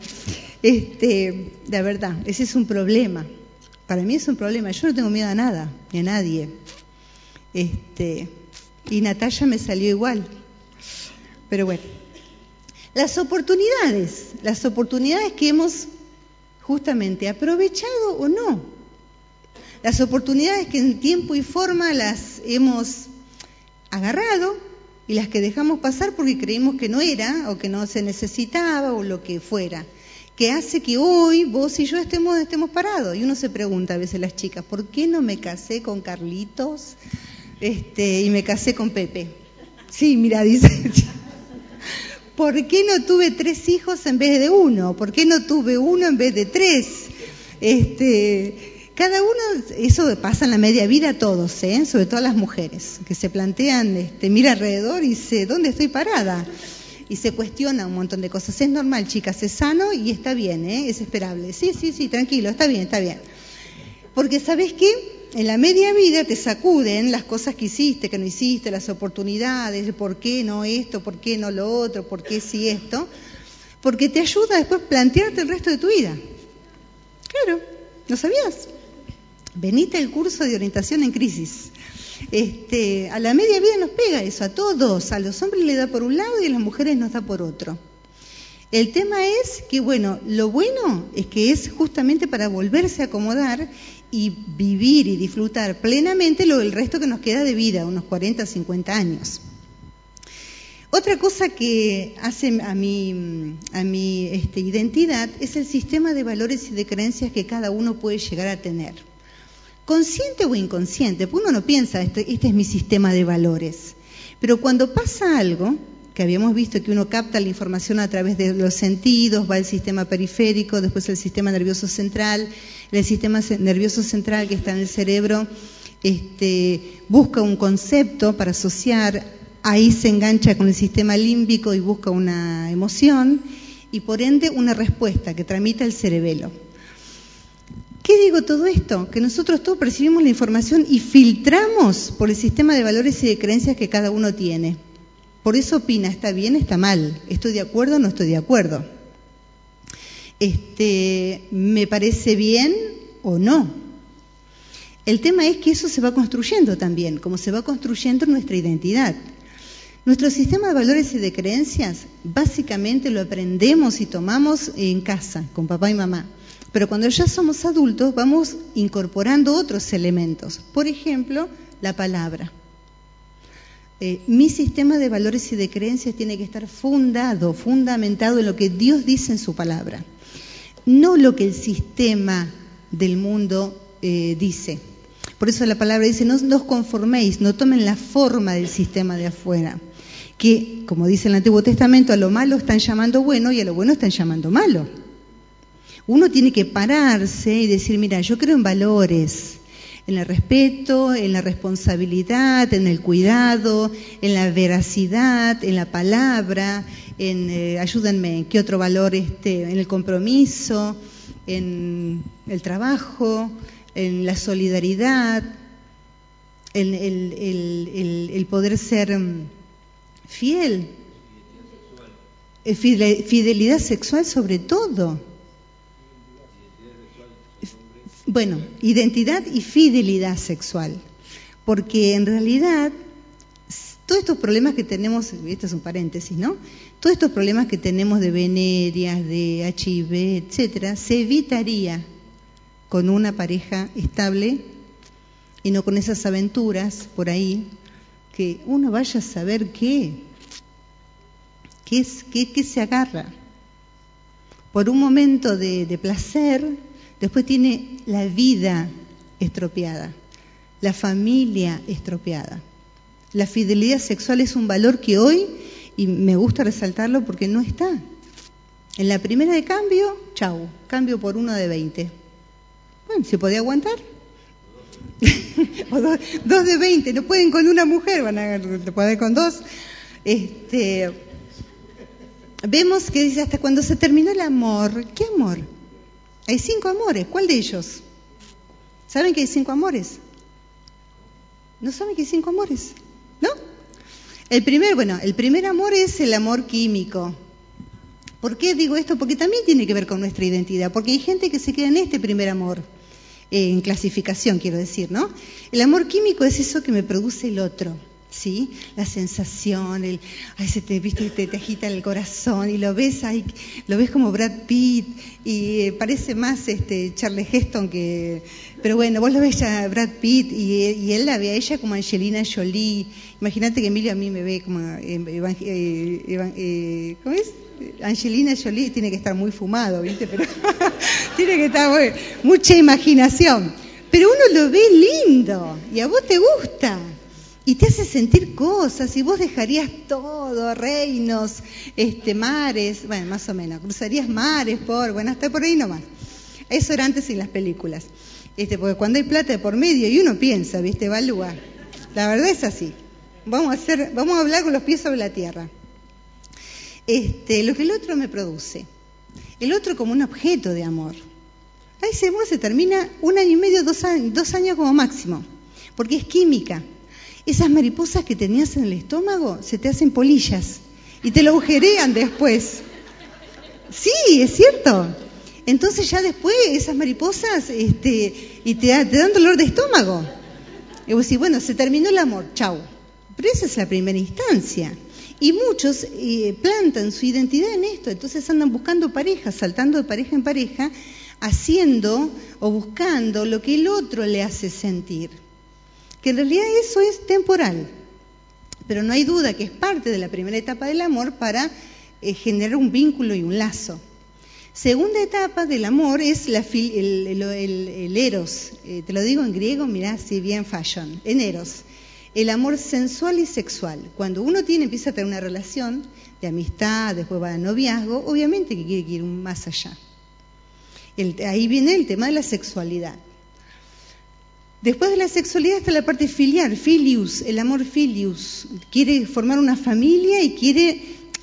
[SPEAKER 1] Este, la verdad, ese es un problema. Para mí es un problema. Yo no tengo miedo a nada, ni a nadie. Este, y Natalia me salió igual. Pero bueno, las oportunidades, las oportunidades que hemos justamente aprovechado o no. Las oportunidades que en tiempo y forma las hemos agarrado y las que dejamos pasar porque creímos que no era o que no se necesitaba o lo que fuera, que hace que hoy vos y yo estemos, estemos parados. Y uno se pregunta a veces las chicas, ¿por qué no me casé con Carlitos? Este, y me casé con Pepe. Sí, mira, dice. ¿Por qué no tuve tres hijos en vez de uno? ¿Por qué no tuve uno en vez de tres? Este, cada uno, eso pasa en la media vida a todos, ¿eh? sobre todo a las mujeres, que se plantean, este, mira alrededor y dice, ¿dónde estoy parada? Y se cuestiona un montón de cosas. Es normal, chicas, es sano y está bien, ¿eh? es esperable. Sí, sí, sí, tranquilo, está bien, está bien. Porque, ¿sabes qué? En la media vida te sacuden las cosas que hiciste, que no hiciste, las oportunidades, por qué no esto, por qué no lo otro, por qué sí esto, porque te ayuda después plantearte el resto de tu vida. Claro, ¿lo sabías? Venite el curso de orientación en crisis. Este, a la media vida nos pega eso, a todos, a los hombres le da por un lado y a las mujeres nos da por otro. El tema es que, bueno, lo bueno es que es justamente para volverse a acomodar y vivir y disfrutar plenamente lo, el resto que nos queda de vida, unos 40, 50 años. Otra cosa que hace a mi, a mi este, identidad es el sistema de valores y de creencias que cada uno puede llegar a tener. Consciente o inconsciente, porque uno no piensa, este, este es mi sistema de valores. Pero cuando pasa algo, que habíamos visto que uno capta la información a través de los sentidos, va al sistema periférico, después el sistema nervioso central, el sistema nervioso central que está en el cerebro este, busca un concepto para asociar, ahí se engancha con el sistema límbico y busca una emoción y por ende una respuesta que tramita el cerebelo. ¿Qué digo todo esto? Que nosotros todos percibimos la información y filtramos por el sistema de valores y de creencias que cada uno tiene. Por eso opina, está bien, está mal, estoy de acuerdo o no estoy de acuerdo. Este, me parece bien o no. El tema es que eso se va construyendo también, como se va construyendo nuestra identidad. Nuestro sistema de valores y de creencias básicamente lo aprendemos y tomamos en casa, con papá y mamá. Pero cuando ya somos adultos vamos incorporando otros elementos. Por ejemplo, la palabra. Eh, mi sistema de valores y de creencias tiene que estar fundado, fundamentado en lo que Dios dice en su palabra, no lo que el sistema del mundo eh, dice. Por eso la palabra dice, no os conforméis, no tomen la forma del sistema de afuera, que, como dice el Antiguo Testamento, a lo malo están llamando bueno y a lo bueno están llamando malo. Uno tiene que pararse y decir, mira, yo creo en valores, en el respeto, en la responsabilidad, en el cuidado, en la veracidad, en la palabra, en, eh, ayúdenme, ¿qué otro valor? Este, en el compromiso, en el trabajo, en la solidaridad, en el, poder ser mm, fiel, eh, fidelidad sexual sobre todo. Bueno, identidad y fidelidad sexual, porque en realidad todos estos problemas que tenemos, este es un paréntesis, ¿no? Todos estos problemas que tenemos de venerias, de HIV, etcétera, se evitaría con una pareja estable y no con esas aventuras por ahí que uno vaya a saber qué, qué, es, qué, se agarra. Por un momento de placer, Después tiene la vida estropeada, la familia estropeada. La fidelidad sexual es un valor que hoy, y me gusta resaltarlo porque no está. En la primera de cambio, chau, cambio por uno de 20. Bueno, ¿se podía aguantar? o dos, de 20, no pueden con una mujer, van a poder con dos. Este, vemos que dice hasta cuando se terminó el amor. ¿Qué amor? Hay cinco amores. ¿Cuál de ellos? ¿Saben que hay cinco amores? ¿No saben que hay cinco amores? ¿No? El primer, bueno, el primer amor es el amor químico. ¿Por qué digo esto? Porque también tiene que ver con nuestra identidad. Porque hay gente que se queda en este primer amor, eh, en clasificación quiero decir, ¿no? El amor químico es eso que me produce el otro. ¿Sí? La sensación, el, ay, se te, viste, te, te agita el corazón y lo ves ahí, lo ves como Brad Pitt y eh, parece más este Charles Heston que, pero bueno, vos lo ves a Brad Pitt y, él la ve a ella como Angelina Jolie. Imagínate que Emilio a mí me ve como, eh, eh, ¿cómo es? Angelina Jolie tiene que estar muy fumado, ¿viste? Pero tiene que estar mucha imaginación. Pero uno lo ve lindo y a vos te gusta y te hace sentir cosas y vos dejarías todo, reinos, este, mares, bueno, más o menos, cruzarías mares por, bueno, hasta por ahí nomás. Eso era antes en las películas. Este, porque cuando hay plata de por medio y uno piensa, ¿viste? Evalúa. La verdad es así. Vamos a hacer, vamos a hablar con los pies sobre la tierra. Este, lo que el otro me produce. El otro como un objeto de amor. Ahí se, se termina un año y medio, dos años, dos años como máximo. Porque es química esas mariposas que tenías en el estómago se te hacen polillas y te lo agujerean después. Sí, es cierto. Entonces ya después esas mariposas este, y te, dan dolor de estómago. Y vos decís, bueno, se terminó el amor, chau. Pero esa es la primera instancia. Y muchos eh, plantan su identidad en esto, entonces andan buscando pareja, saltando de pareja en pareja, haciendo o buscando lo que el otro le hace sentir que en realidad eso es temporal. pero no hay duda que es parte de la primera etapa del amor para eh, generar un vínculo y un lazo. Segunda etapa del amor es la el, eros. Eh, te lo digo en griego, mirá, si bien fashion. En eros. El amor sensual y sexual. Cuando uno tiene, empieza a tener una relación de amistad, después va a noviazgo, obviamente que quiere ir más allá. ahí viene el tema de la sexualidad. Después de la sexualidad está la parte filial, filius, el amor filius. Quiere formar una familia y quiere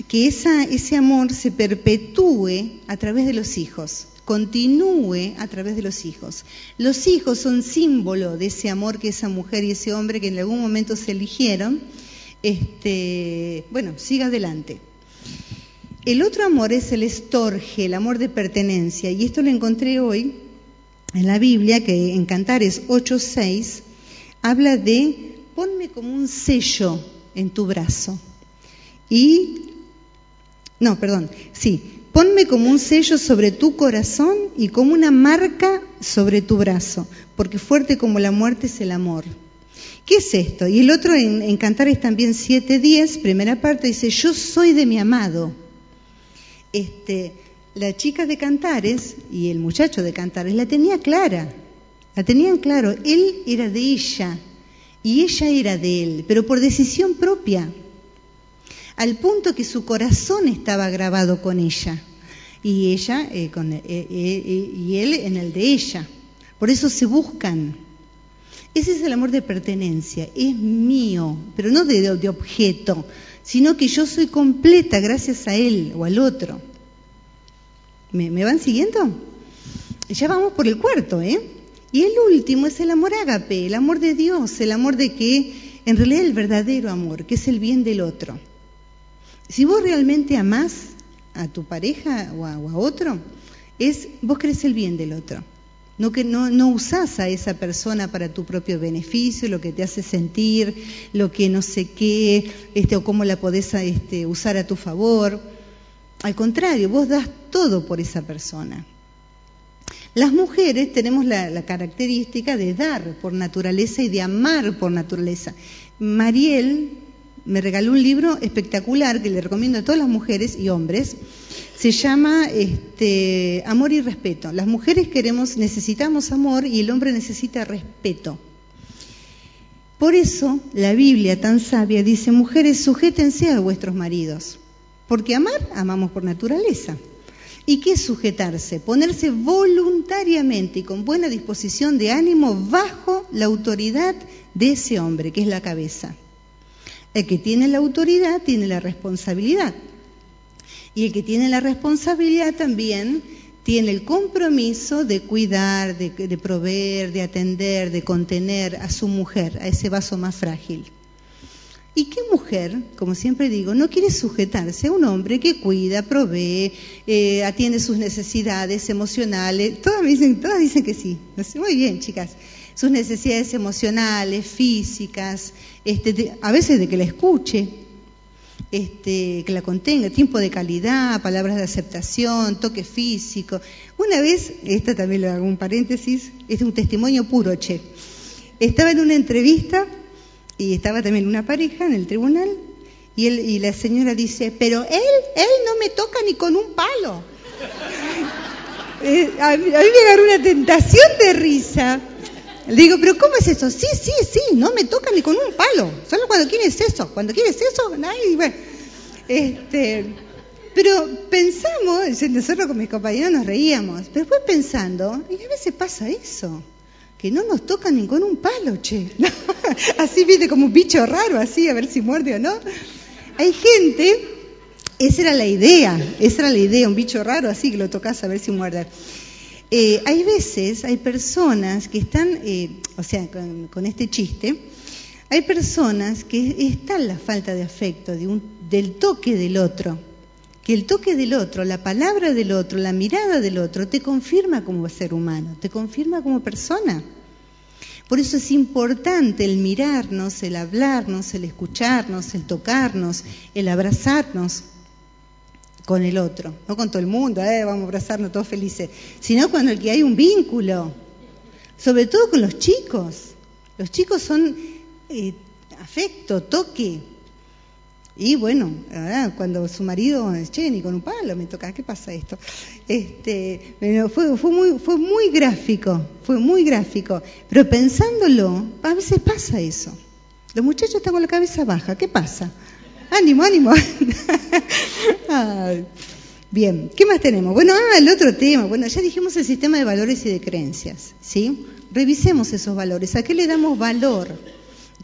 [SPEAKER 1] que ese amor se perpetúe a través de los hijos, continúe a través de los hijos. Los hijos son símbolo de ese amor que esa mujer y ese hombre que en algún momento se eligieron, este, bueno, siga adelante. El otro amor es el estorge, el amor de pertenencia, y esto lo encontré hoy en la Biblia, que en Cantares 8.6 habla de ponme como un sello en tu brazo. Y no, perdón, sí, ponme como un sello sobre tu corazón y como una marca sobre tu brazo, porque fuerte como la muerte es el amor. ¿Qué es esto? Y el otro en, Cantares también 7.10, primera parte, dice, yo soy de mi amado. Este, la chica de Cantares y el muchacho de Cantares la tenía clara, la tenían claro, él era de ella y ella era de él, pero por decisión propia al punto que su corazón estaba grabado con ella y ella eh, con, eh, eh, y él en el de ella. Por eso se buscan. Ese es el amor de pertenencia, es mío, pero no de objeto, sino que yo soy completa gracias a él o al otro. ¿Me, ¿Me, van siguiendo? Ya vamos por el cuarto, ¿eh? Y el último es el amor ágape, el amor de Dios, el amor de que, en realidad, el verdadero amor, que es el bien del otro. Si vos realmente amás a tu pareja o a, otro, es vos crees el bien del otro. No que no, no usás a esa persona para tu propio beneficio, lo que te hace sentir, lo que no sé qué, este, o cómo la podés este, usar a tu favor. Al contrario, vos das todo por esa persona. Las mujeres tenemos la, la, característica de dar por naturaleza y de amar por naturaleza. Mariel me regaló un libro espectacular que le recomiendo a todas las mujeres y hombres. Se llama este, Amor y Respeto. Las mujeres queremos, necesitamos amor y el hombre necesita respeto. Por eso la Biblia tan sabia dice, mujeres, sujétense a vuestros maridos, porque amar, amamos por naturaleza. ¿Y qué es sujetarse? Ponerse voluntariamente y con buena disposición de ánimo bajo la autoridad de ese hombre, que es la cabeza. El que tiene la autoridad tiene la responsabilidad. Y el que tiene la responsabilidad también tiene el compromiso de cuidar, de, proveer, de atender, de contener a su mujer, a ese vaso más frágil. ¿Y qué mujer, como siempre digo, no quiere sujetarse a un hombre que cuida, provee, eh, atiende sus necesidades emocionales? Todas dicen, todas dicen que sí. Muy bien, chicas sus necesidades emocionales, físicas, este, a veces de que la escuche, este, que la contenga, tiempo de calidad, palabras de aceptación, toque físico. Una vez, esta también lo hago un paréntesis, es un testimonio puro, che. Estaba en una entrevista y estaba también una pareja en el tribunal y, él, y la señora dice, pero él, él no me toca ni con un palo. Eh, a, mí, me agarró una tentación de risa le digo, pero ¿cómo es eso? Sí, sí, sí, no me toca ni con un palo. Solo cuando quieres eso. Cuando quieres eso, nadie, bueno. Este, pero pensamos, nosotros con mis compañeros nos reíamos, pero después pensando, y a veces pasa eso, que no nos toca ni con un palo, che. así viene como un bicho raro, así, a ver si muerde o no. Hay gente, esa era la idea, esa era la idea, un bicho raro así que lo tocas a ver si muerde. Eh, hay veces, hay personas que están, eh, o sea, con, este chiste, hay personas que están la falta de afecto, del toque del otro, que el toque del otro, la palabra del otro, la mirada del otro, te confirma como ser humano, te confirma como persona. Por eso es importante el mirarnos, el hablarnos, el escucharnos, el tocarnos, el abrazarnos con el otro, no con todo el mundo, eh, vamos a abrazarnos todos felices, sino cuando el que hay un vínculo, sobre todo con los chicos. Los chicos son eh, afecto, toque. Y bueno, cuando su marido, che, ni con un palo me toca, ¿qué pasa esto? Este, fue, muy, fue muy gráfico, fue muy gráfico. Pero pensándolo, a veces pasa eso. Los muchachos están con la cabeza baja, ¿qué pasa? Ánimo, ánimo. bien, ¿qué más tenemos? Bueno, ah, el otro tema. Bueno, ya dijimos el sistema de valores y de creencias, ¿sí? Revisemos esos valores. ¿A qué le damos valor?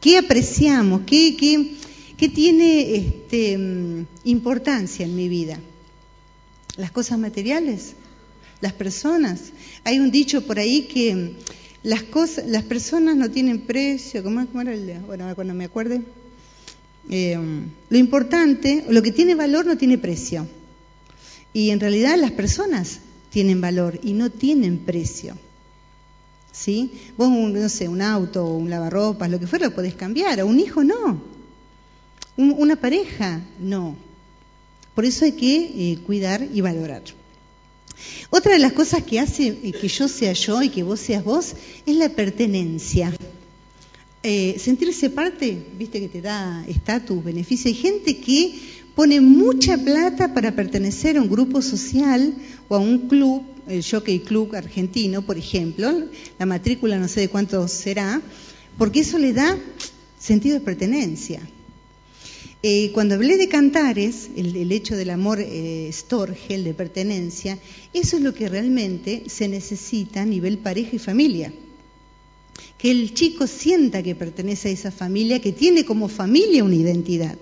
[SPEAKER 1] ¿Qué apreciamos? ¿Qué, qué, ¿Qué tiene este, mm, importancia en mi vida? ¿Las cosas materiales? ¿Las personas? Hay un dicho por ahí que mm, las, cosas, las personas no tienen precio. ¿Cómo, era el? Bueno, cuando me acuerde. Eh, lo importante, lo que tiene valor no tiene precio. Y en realidad las personas tienen valor y no tienen precio. ¿Sí? Vos, no sé, un auto un lavarropas, lo que fuera, lo podés cambiar. A un hijo no. Una pareja, no. Por eso hay que eh, cuidar y valorar. Otra de las cosas que hace eh, que yo sea yo y que vos seas vos es la pertenencia. Eh, sentirse parte, viste que te da estatus, beneficio. Hay gente que pone mucha plata para pertenecer a un grupo social o a un club, el Jockey Club argentino, por ejemplo. La matrícula no sé de cuánto será, porque eso le da sentido de pertenencia. Eh, cuando hablé de cantares, el, hecho del amor eh, storgel, de pertenencia, eso es lo que realmente se necesita a nivel pareja y familia. Que el chico sienta que pertenece a esa familia, que tiene como familia una identidad.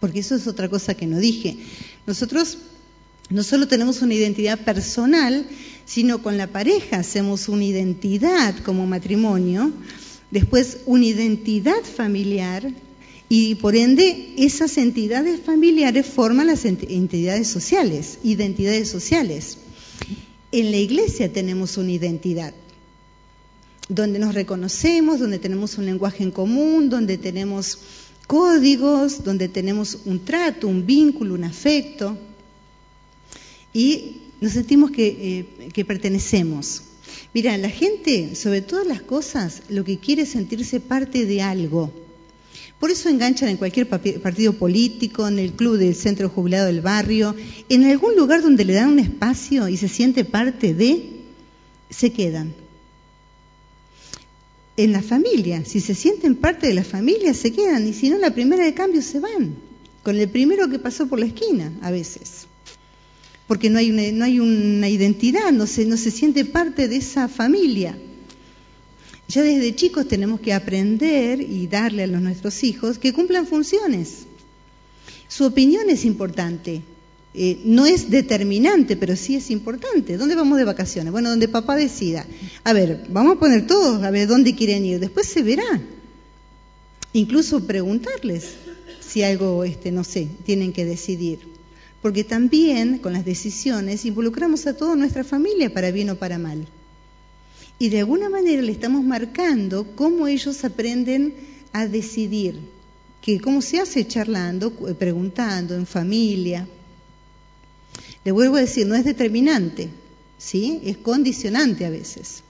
[SPEAKER 1] Porque eso es otra cosa que no dije. Nosotros no solo tenemos una identidad personal, sino con la pareja hacemos una identidad como matrimonio, después una identidad familiar y por ende, esas entidades familiares forman las entidades sociales, identidades sociales. En la iglesia tenemos una identidad, donde nos reconocemos, donde tenemos un lenguaje en común, donde tenemos códigos, donde tenemos un trato, un vínculo, un afecto, y nos sentimos que, eh, pertenecemos. Mira, la gente, sobre todas las cosas, lo que quiere es sentirse parte de algo por eso enganchan en cualquier partido político, en el club del centro jubilado del barrio, en algún lugar donde le dan un espacio y se siente parte de, se quedan. En la familia, si se sienten parte de la familia, se quedan, y si no, la primera de cambio se van, con el primero que pasó por la esquina, a veces. Porque no hay una, no hay una identidad, no se, no se siente parte de esa familia. Ya desde chicos tenemos que aprender y darle a los nuestros hijos que cumplan funciones. Su opinión es importante. Eh, no es determinante, pero sí es importante. ¿Dónde vamos de vacaciones? Bueno, donde papá decida. A ver, vamos a poner todos a ver dónde quieren ir. Después se verá. Incluso preguntarles si algo, este, no sé, tienen que decidir. Porque también con las decisiones involucramos a toda nuestra familia para bien o para mal y de alguna manera le estamos marcando cómo ellos aprenden a decidir, que cómo se hace charlando, preguntando en familia. Le vuelvo a decir, no es determinante, ¿sí? Es condicionante a veces.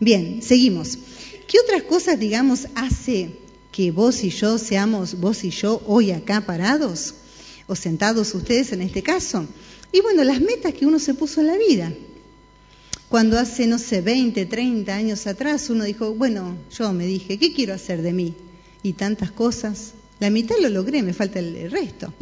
[SPEAKER 1] Bien, seguimos. ¿Qué otras cosas, digamos, hace que vos y yo seamos, vos y yo, hoy acá parados? O sentados ustedes en este caso. Y bueno, las metas que uno se puso en la vida. Cuando hace, no sé, 20, 30 años atrás uno dijo, bueno, yo me dije, ¿qué quiero hacer de mí? Y tantas cosas. La mitad lo logré, me falta el, resto.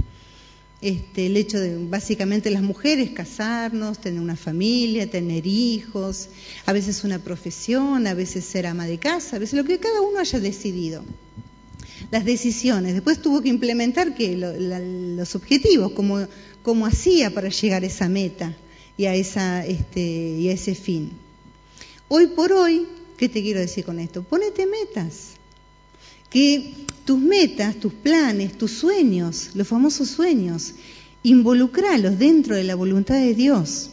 [SPEAKER 1] Este, el hecho de básicamente las mujeres casarnos, tener una familia, tener hijos, a veces una profesión, a veces ser ama de casa, a veces lo que cada uno haya decidido. Las decisiones. Después tuvo que implementar que los objetivos, cómo, cómo hacía para llegar a esa meta y a, esa, este, y a ese fin. Hoy por hoy, ¿qué te quiero decir con esto? Ponete metas. Que tus metas, tus planes, tus sueños, los famosos sueños, involucralos dentro de la voluntad de Dios.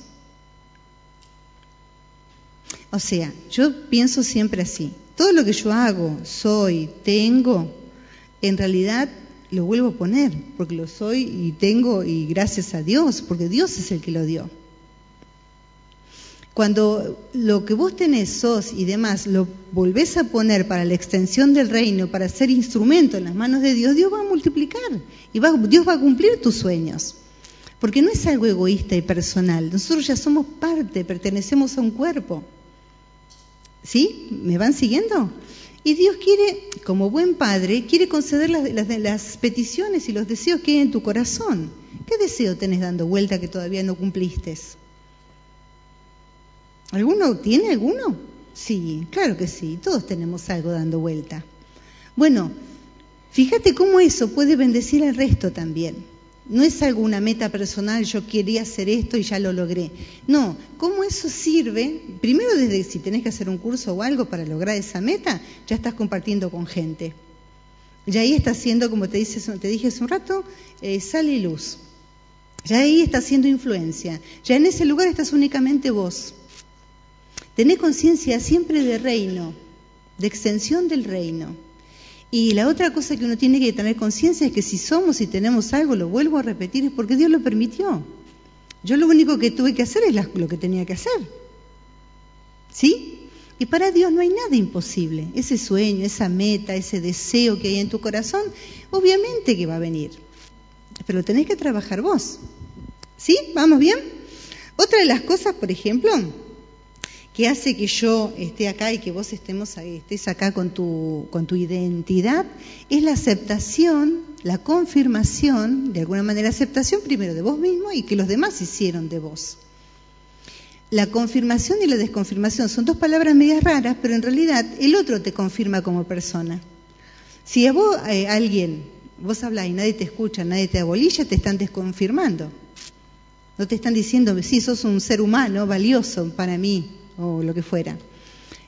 [SPEAKER 1] O sea, yo pienso siempre así. Todo lo que yo hago, soy, tengo, en realidad lo vuelvo a poner, porque lo soy y tengo y gracias a Dios, porque Dios es el que lo dio. Cuando lo que vos tenés, sos y demás, lo volvés a poner para la extensión del reino, para ser instrumento en las manos de Dios, Dios va a multiplicar y Dios va a cumplir tus sueños. Porque no es algo egoísta y personal. Nosotros ya somos parte, pertenecemos a un cuerpo. ¿Sí? ¿Me van siguiendo? Y Dios quiere, como buen padre, quiere conceder las, las, las, peticiones y los deseos que hay en tu corazón. ¿Qué deseo tenés dando vuelta que todavía no cumpliste? ¿Alguno tiene alguno? Sí, claro que sí, todos tenemos algo dando vuelta. Bueno, fíjate cómo eso puede bendecir al resto también. No es alguna meta personal, yo quería hacer esto y ya lo logré. No, cómo eso sirve, primero desde si tenés que hacer un curso o algo para lograr esa meta, ya estás compartiendo con gente. Ya ahí está haciendo, como te, te dije hace un rato, eh, sal y luz. Ya ahí está haciendo influencia. Ya en ese lugar estás únicamente vos. Tener conciencia siempre de reino, de extensión del reino. Y la otra cosa que uno tiene que tener conciencia es que si somos y tenemos algo, lo vuelvo a repetir, es porque Dios lo permitió. Yo lo único que tuve que hacer es lo que tenía que hacer. ¿Sí? Y para Dios no hay nada imposible. Ese sueño, esa meta, ese deseo que hay en tu corazón, obviamente que va a venir. Pero lo tenés que trabajar vos. ¿Sí? ¿Vamos bien? Otra de las cosas, por ejemplo, que hace que yo esté acá y que vos estemos, estés acá con tu, con tu identidad, es la aceptación, la confirmación, de alguna manera aceptación primero de vos mismo y que los demás hicieron de vos. La confirmación y la desconfirmación son dos palabras medias raras, pero en realidad el otro te confirma como persona. Si a vos, eh, alguien, vos hablas y nadie te escucha, nadie te abolilla, te están desconfirmando. No te están diciendo, sí, sos un ser humano valioso para mí, o lo que fuera.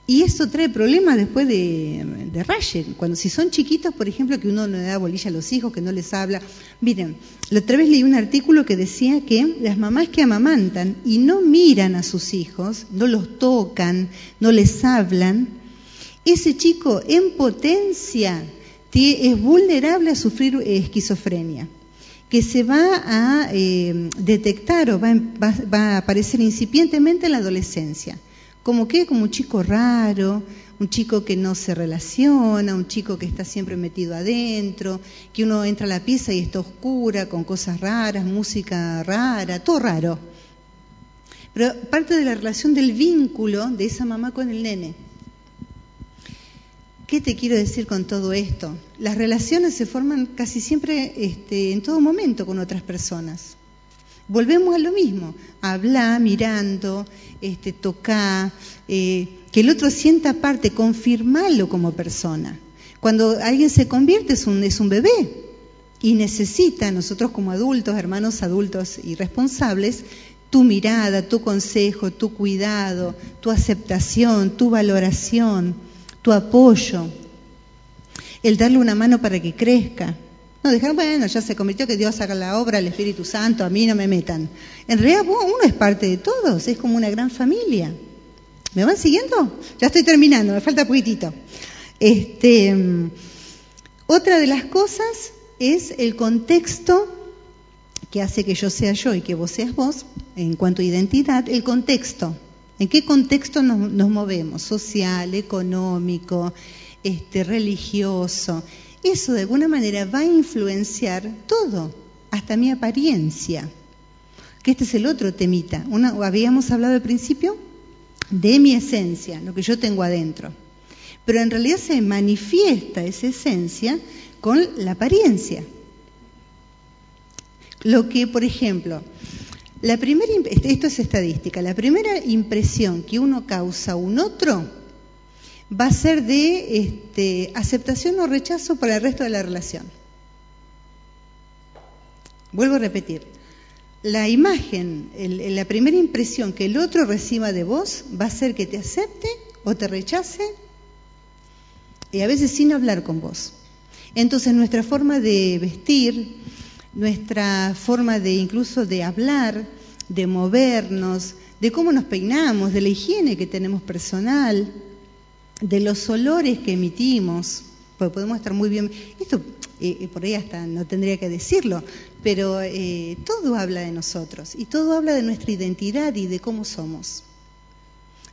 [SPEAKER 1] Y eso trae problemas después de, de Cuando si son chiquitos, por ejemplo, que uno no le da bolilla a los hijos, que no les habla. Miren, la otra vez leí un artículo que decía que las mamás que amamantan y no miran a sus hijos, no los tocan, no les hablan, ese chico en potencia es vulnerable a sufrir esquizofrenia que se va a eh, detectar o va, va a aparecer incipientemente en la adolescencia. ¿Como qué? Como un chico raro, un chico que no se relaciona, un chico que está siempre metido adentro, que uno entra a la pieza y está oscura, con cosas raras, música rara, todo raro. Pero parte de la relación del vínculo de esa mamá con el nene. ¿Qué te quiero decir con todo esto? Las relaciones se forman casi siempre este, en todo momento con otras personas. Volvemos a lo mismo, hablar mirando, este, tocar, eh, que el otro sienta parte, confirmarlo como persona. Cuando alguien se convierte es un, es un bebé y necesita, nosotros como adultos, hermanos adultos y responsables, tu mirada, tu consejo, tu cuidado, tu aceptación, tu valoración, tu apoyo, el darle una mano para que crezca, no, dejar, bueno, ya se convirtió que Dios haga la obra, el Espíritu Santo, a mí no me metan. En realidad uno es parte de todos, es como una gran familia. ¿Me van siguiendo? Ya estoy terminando, me falta poquitito. Este, otra de las cosas es el contexto que hace que yo sea yo y que vos seas vos, en cuanto a identidad, el contexto. ¿En qué contexto nos, nos movemos? Social, económico, este, religioso eso de alguna manera va a influenciar todo, hasta mi apariencia. Que este es el otro temita. Habíamos hablado al principio de mi esencia, lo que yo tengo adentro. Pero en realidad se manifiesta esa esencia con la apariencia. Lo que, por ejemplo, la primera, esto es estadística, la primera impresión que uno causa a un otro va a ser de este, aceptación o rechazo para el resto de la relación. Vuelvo a repetir, la imagen, la primera impresión que el otro reciba de vos va a ser que te acepte o te rechace y a veces sin hablar con vos. Entonces nuestra forma de vestir, nuestra forma de incluso de hablar, de movernos, de cómo nos peinamos, de la higiene que tenemos personal, de los olores que emitimos, pues podemos estar muy bien, esto eh, eh, por ahí hasta no tendría que decirlo, pero eh, todo habla de nosotros y todo habla de nuestra identidad y de cómo somos.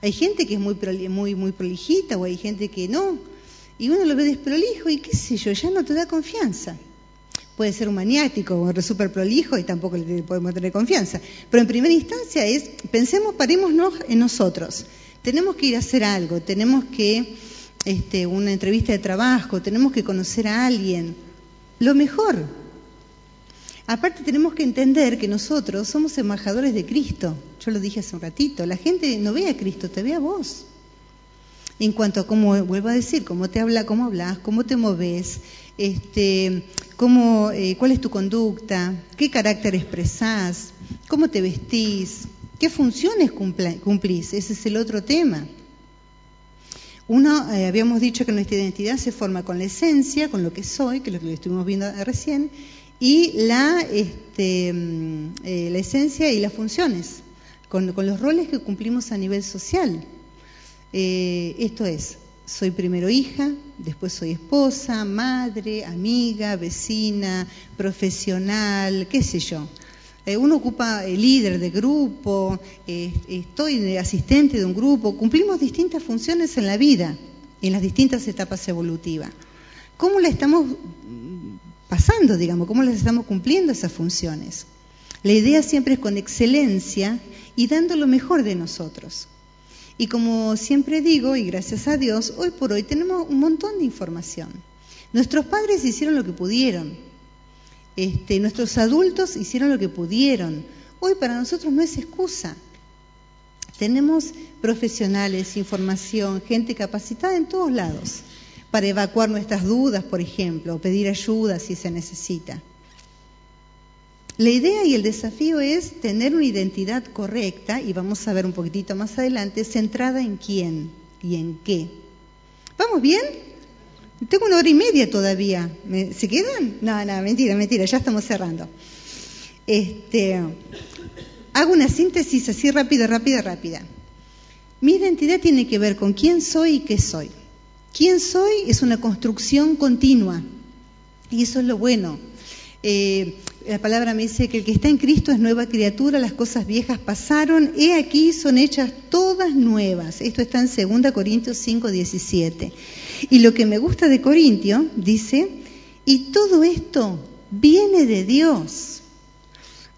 [SPEAKER 1] Hay gente que es muy, muy, muy prolijita o hay gente que no. Y uno lo ve desprolijo y qué sé yo, ya no te da confianza. Puede ser un maniático o súper prolijo y tampoco le podemos tener confianza. Pero en primera instancia es, pensemos, parémonos en nosotros. Tenemos que ir a hacer algo, tenemos que, este, una entrevista de trabajo, tenemos que conocer a alguien. Lo mejor, Aparte tenemos que entender que nosotros somos embajadores de Cristo. Yo lo dije hace un ratito. La gente no ve a Cristo, te ve a vos. En cuanto a cómo, vuelvo a decir, cómo te habla, cómo hablas, cómo te moves, este, cómo, eh, cuál es tu conducta, qué carácter expresás, cómo te vestís, qué funciones cumplís. Ese es el otro tema. Uno, eh, habíamos dicho que nuestra identidad se forma con la esencia, con lo que soy, que es lo que estuvimos viendo recién, y la, este, mm, eh, la esencia y las funciones, con, los roles que cumplimos a nivel social. Eh, esto es, soy primero hija, después soy esposa, madre, amiga, vecina, profesional, qué sé yo. Eh, uno ocupa el líder de grupo, estoy asistente de un grupo, cumplimos distintas funciones en la vida, en las distintas etapas evolutivas. ¿Cómo la estamos pasando, digamos, cómo les estamos cumpliendo esas funciones. La idea siempre es con excelencia y dando lo mejor de nosotros. Y como siempre digo, y gracias a Dios, hoy por hoy tenemos un montón de información. Nuestros padres hicieron lo que pudieron. Este, nuestros adultos hicieron lo que pudieron. Hoy para nosotros no es excusa. Tenemos profesionales, información, gente capacitada en todos lados para evacuar nuestras dudas, por ejemplo, o pedir ayuda si se necesita. La idea y el desafío es tener una identidad correcta, y vamos a ver un poquitito más adelante, centrada en quién y en qué. ¿Vamos bien? Tengo una hora y media todavía. ¿Se quedan? No, no, mentira, mentira, ya estamos cerrando. Este, hago una síntesis así rápida, rápida, rápida. Mi identidad tiene que ver con quién soy y qué soy. ¿Quién soy? Es una construcción continua. Y eso es lo bueno. Eh, la palabra me dice que el que está en Cristo es nueva criatura, las cosas viejas pasaron, he aquí son hechas todas nuevas. Esto está en 2 Corintios 5, 17. Y lo que me gusta de Corintio, dice, y todo esto viene de Dios.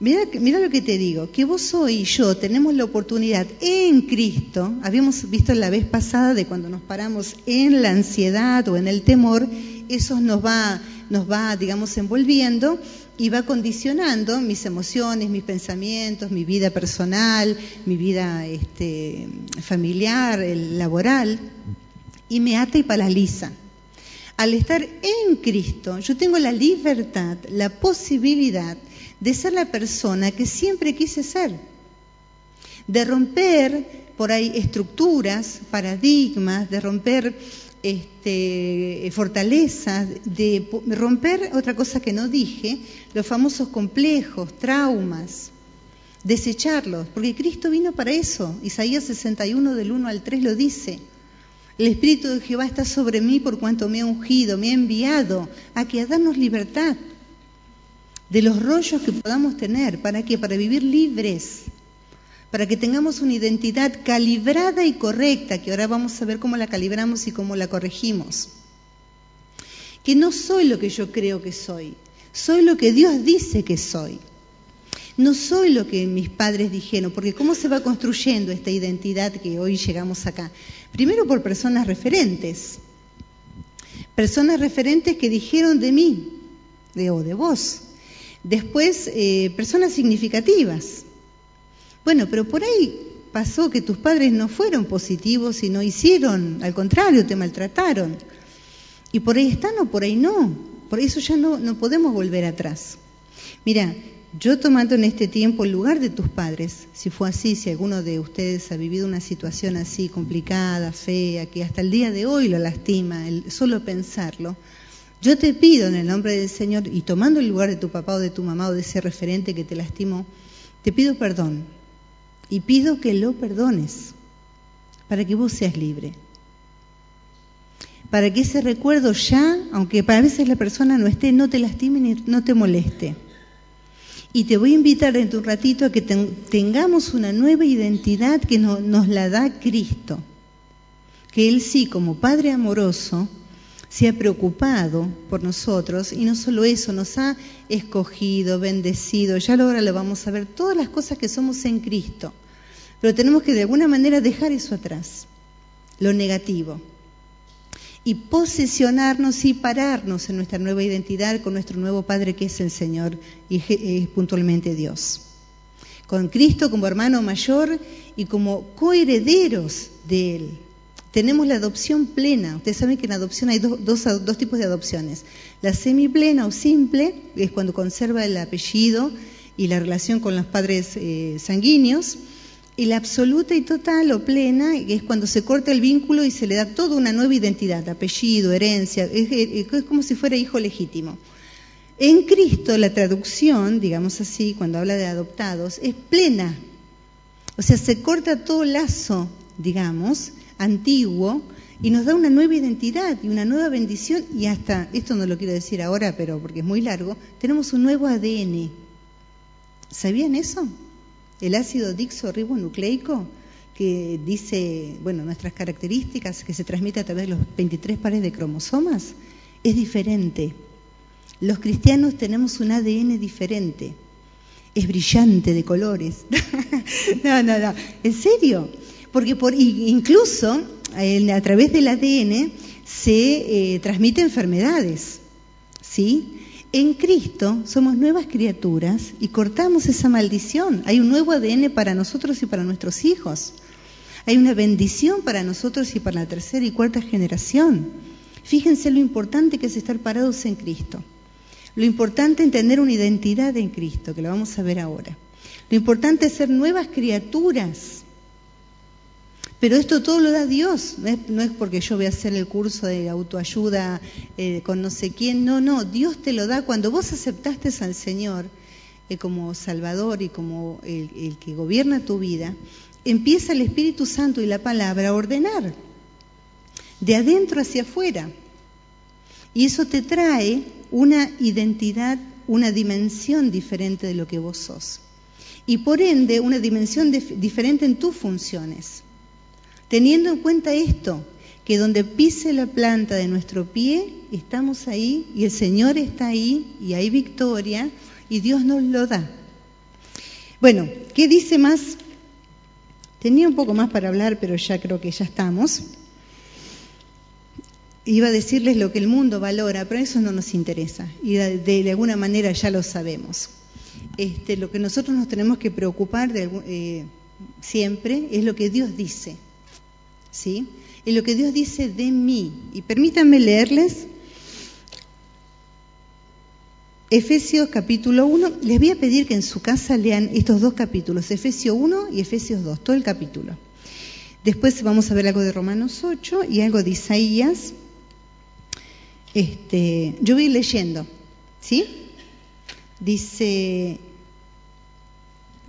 [SPEAKER 1] Mira, lo que te digo, que vos hoy y yo tenemos la oportunidad en Cristo, habíamos visto la vez pasada de cuando nos paramos en la ansiedad o en el temor, eso nos va, nos va, digamos, envolviendo y va condicionando mis emociones, mis pensamientos, mi vida personal, mi vida este, familiar, laboral, y me ata y paraliza. Al estar en Cristo, yo tengo la libertad, la posibilidad de ser la persona que siempre quise ser, de romper por ahí estructuras, paradigmas, de romper este, fortalezas, de romper otra cosa que no dije, los famosos complejos, traumas, desecharlos, porque Cristo vino para eso. Isaías 61 del 1 al 3 lo dice. El Espíritu de Jehová está sobre mí por cuanto me ha ungido, me ha enviado a que a darnos libertad de los rollos que podamos tener. ¿Para qué? Para vivir libres, para que tengamos una identidad calibrada y correcta, que ahora vamos a ver cómo la calibramos y cómo la corregimos. Que no soy lo que yo creo que soy, soy lo que Dios dice que soy. No soy lo que mis padres dijeron, porque ¿cómo se va construyendo esta identidad que hoy llegamos acá? Primero por personas referentes, personas referentes que dijeron de mí, de o de vos, Después, eh, personas significativas. Bueno, pero por ahí pasó que tus padres no fueron positivos y no hicieron, al contrario, te maltrataron. Y por ahí están o por ahí no. Por eso ya no, no podemos volver atrás. Mira, yo tomando en este tiempo el lugar de tus padres, si fue así, si alguno de ustedes ha vivido una situación así complicada, fea, que hasta el día de hoy lo lastima, el solo pensarlo, yo te pido en el nombre del Señor y tomando el lugar de tu papá o de tu mamá o de ese referente que te lastimó, te pido perdón y pido que lo perdones para que vos seas libre. Para que ese recuerdo ya, aunque para veces la persona no esté, no te lastime ni no te moleste. Y te voy a invitar dentro de un ratito a que tengamos una nueva identidad que nos la da Cristo. Que Él sí, como Padre amoroso, se ha preocupado por nosotros y no solo eso, nos ha escogido, bendecido, ya ahora lo vamos a ver, todas las cosas que somos en Cristo. Pero tenemos que de alguna manera dejar eso atrás, lo negativo, y posesionarnos y pararnos en nuestra nueva identidad con nuestro nuevo Padre que es el Señor y puntualmente Dios. Con Cristo como hermano mayor y como coherederos de Él. Tenemos la adopción plena. Ustedes saben que en adopción hay dos, dos, tipos de adopciones. La semiplena o simple, es cuando conserva el apellido y la relación con los padres eh, sanguíneos. Y la absoluta y total o plena es cuando se corta el vínculo y se le da toda una nueva identidad, apellido, herencia, es, como si fuera hijo legítimo. En Cristo la traducción, digamos así, cuando habla de adoptados, es plena. O sea, se corta todo lazo, digamos, antiguo y nos da una nueva identidad y una nueva bendición y hasta, esto no lo quiero decir ahora, pero porque es muy largo, tenemos un nuevo ADN. ¿Sabían eso? El ácido dixorribonucleico, que dice, bueno, nuestras características, que se transmite a través de los 23 pares de cromosomas, es diferente. Los cristianos tenemos un ADN diferente. Es brillante de colores. no, no, no. ¿En serio? Porque por, incluso a través del ADN se eh, transmiten enfermedades. ¿Sí? En Cristo somos nuevas criaturas y cortamos esa maldición. Hay un nuevo ADN para nosotros y para nuestros hijos. Hay una bendición para nosotros y para la tercera y cuarta generación. Fíjense lo importante que es estar parados en Cristo. Lo importante es tener una identidad en Cristo, que lo vamos a ver ahora. Lo importante es ser nuevas criaturas pero esto todo lo da Dios, no es, porque yo voy a hacer el curso de autoayuda eh, con no sé quién, no, no, Dios te lo da cuando vos aceptaste al Señor eh, como Salvador y como el, el que gobierna tu vida, empieza el Espíritu Santo y la palabra a ordenar, de adentro hacia afuera. Y eso te trae una identidad, una dimensión diferente de lo que vos sos. Y por ende, una dimensión diferente en tus funciones. Teniendo en cuenta esto, que donde pise la planta de nuestro pie, estamos ahí y el Señor está ahí y hay victoria y Dios nos lo da. Bueno, ¿qué dice más? Tenía un poco más para hablar, pero ya creo que ya estamos. Iba a decirles lo que el mundo valora, pero eso no nos interesa y de, alguna manera ya lo sabemos. Este, lo que nosotros nos tenemos que preocupar eh, siempre es lo que Dios dice. ¿Sí? En lo que Dios dice de mí. Y permítanme leerles Efesios capítulo 1. Les voy a pedir que en su casa lean estos dos capítulos, Efesios 1 y Efesios 2, todo el capítulo. Después vamos a ver algo de Romanos 8 y algo de Isaías. Este, yo voy leyendo, ¿sí? Dice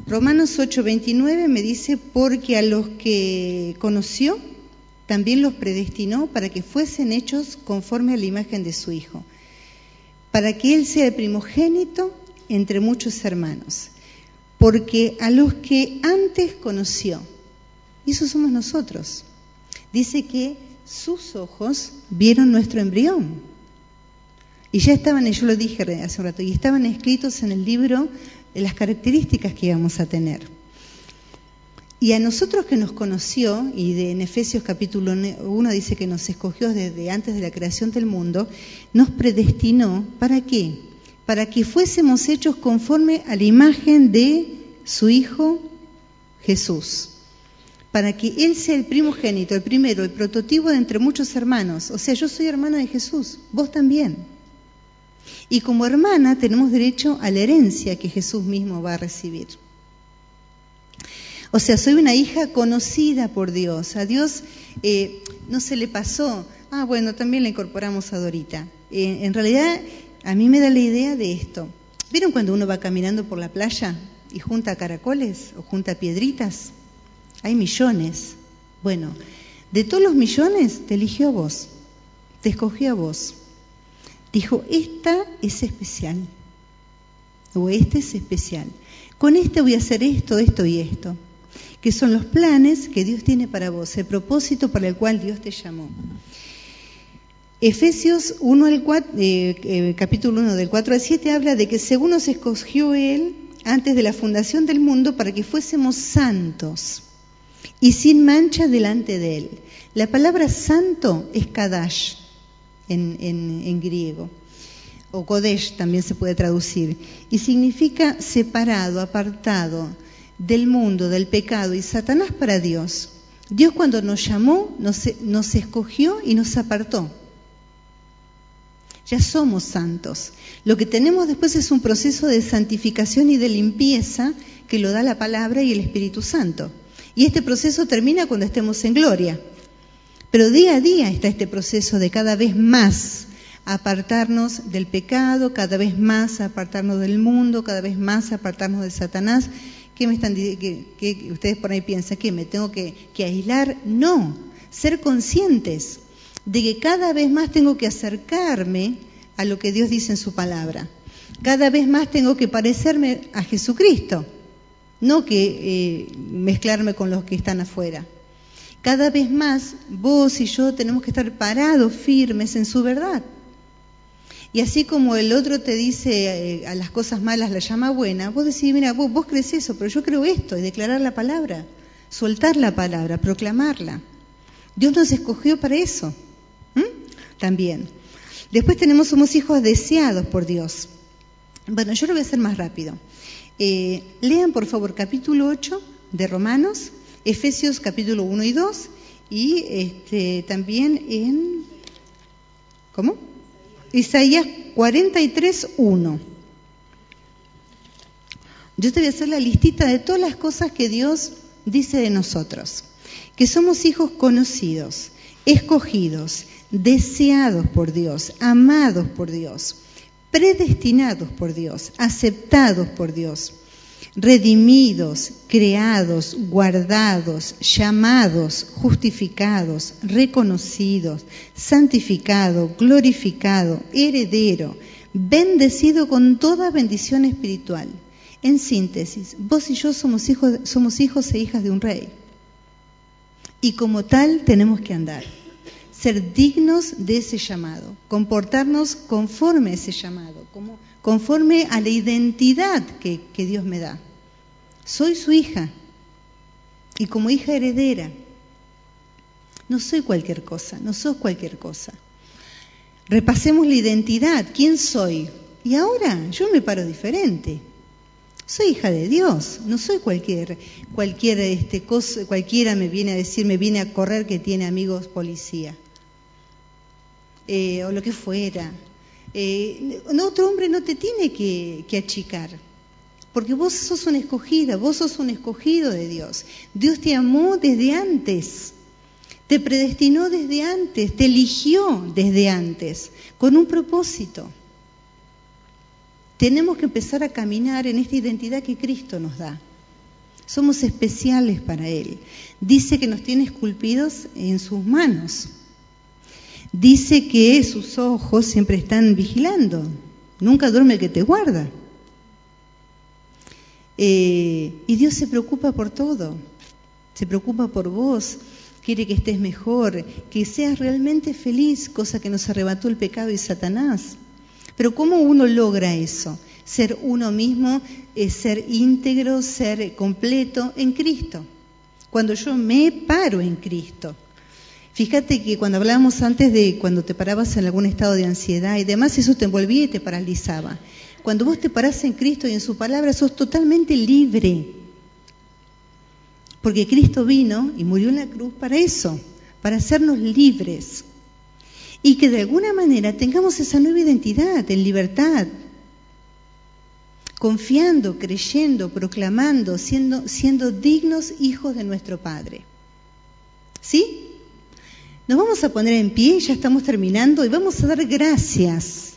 [SPEAKER 1] Romanos 8:29 me dice, porque a los que conoció, también los predestinó para que fuesen hechos conforme a la imagen de su Hijo, para que Él sea el primogénito entre muchos hermanos, porque a los que antes conoció, y eso somos nosotros, dice que sus ojos vieron nuestro embrión. Y ya estaban, yo lo dije hace un rato, y estaban escritos en el libro las características que íbamos a tener. Y a nosotros que nos conoció, y de, en Efesios capítulo 1 dice que nos escogió desde antes de la creación del mundo, nos predestinó, ¿para qué? Para que fuésemos hechos conforme a la imagen de su Hijo Jesús. Para que Él sea el primogénito, el primero, el prototipo de entre muchos hermanos. O sea, yo soy hermana de Jesús, vos también. Y como hermana tenemos derecho a la herencia que Jesús mismo va a recibir. O sea, soy una hija conocida por Dios. A Dios eh, no se le pasó, ah, bueno, también la incorporamos a Dorita. Eh, en realidad, a mí me da la idea de esto. ¿Vieron cuando uno va caminando por la playa y junta caracoles o junta piedritas? Hay millones. Bueno, de todos los millones te eligió a vos, te escogió a vos. Dijo, esta es especial. o este es especial. Con este voy a hacer esto, esto y esto, que son los planes que Dios tiene para vos, el propósito para el cual Dios te llamó. Efesios 1 al 4, eh, eh, capítulo 1 del 4 al 7 habla de que según nos escogió Él antes de la fundación del mundo para que fuésemos santos y sin mancha delante de Él. La palabra santo es kadash en griego, o kodesh también se puede traducir, y significa separado, apartado del mundo, del pecado y Satanás para Dios. Dios cuando nos llamó, nos, escogió y nos apartó ya somos santos. Lo que tenemos después es un proceso de santificación y de limpieza que lo da la palabra y el Espíritu Santo. Y este proceso termina cuando estemos en gloria. Pero día a día está este proceso de cada vez más apartarnos del pecado, cada vez más apartarnos del mundo, cada vez más apartarnos de Satanás. ¿Qué me están que, ustedes por ahí piensan que me tengo que, que aislar? No, ser conscientes de que cada vez más tengo que acercarme a lo que Dios dice en su palabra. Cada vez más tengo que parecerme a Jesucristo, no que eh, mezclarme con los que están afuera. Cada vez más vos y yo tenemos que estar parados, firmes en su verdad. Y así como el otro te dice eh, a las cosas malas la llama buena, vos decís, mira, vos, vos crees eso, pero yo creo esto, y declarar la palabra, soltar la palabra, proclamarla. Dios nos escogió para eso también. Después tenemos, somos hijos deseados por Dios. Bueno, yo lo voy a hacer más rápido. Eh, lean por favor capítulo 8 de Romanos, Efesios capítulo 1 y 2 y este, también en... ¿Cómo? Isaías 43, 1. Yo te voy a hacer la listita de todas las cosas que Dios dice de nosotros. Que somos hijos conocidos, escogidos, deseados por Dios, amados por Dios, predestinados por Dios, aceptados por Dios, redimidos, creados, guardados, llamados, justificados, reconocidos, santificado, glorificado, heredero, bendecido con toda bendición espiritual. En síntesis, vos y yo somos hijos, somos hijos e hijas de un rey. Y como tal tenemos que andar ser dignos de ese llamado, comportarnos conforme a ese llamado, como, conforme a la identidad que, Dios me da. Soy su hija y como hija heredera, no soy cualquier cosa, no sos cualquier cosa. Repasemos la identidad, ¿quién soy? Y ahora yo me paro diferente. Soy hija de Dios, no soy cualquier, cualquier este, cosa, cualquiera me viene a decir, me viene a correr que tiene amigos policía. Eh, o lo que fuera. Eh, otro hombre no te tiene que, que achicar, porque vos sos una escogida, vos sos un escogido de Dios. Dios te amó desde antes, te predestinó desde antes, te eligió desde antes, con un propósito. Tenemos que empezar a caminar en esta identidad que Cristo nos da. Somos especiales para Él. Dice que nos tiene esculpidos en sus manos dice que sus ojos siempre están vigilando, nunca duerme el que te guarda. Eh, y Dios se preocupa por todo, se preocupa por vos, quiere que estés mejor, que seas realmente feliz, cosa que nos arrebató el pecado y Satanás. Pero ¿cómo uno logra eso? Ser uno mismo, es ser íntegro, ser completo en Cristo. Cuando yo me paro en Cristo, Fíjate que cuando hablábamos antes de cuando te parabas en algún estado de ansiedad y demás, eso te envolvía y te paralizaba. Cuando vos te parás en Cristo y en su palabra, sos totalmente libre. Porque Cristo vino y murió en la cruz para eso, para hacernos libres. Y que de alguna manera tengamos esa nueva identidad, en libertad, confiando, creyendo, proclamando, siendo, siendo dignos hijos de nuestro Padre. ¿Sí? Nos vamos a poner en pie, ya estamos terminando, y vamos a dar gracias.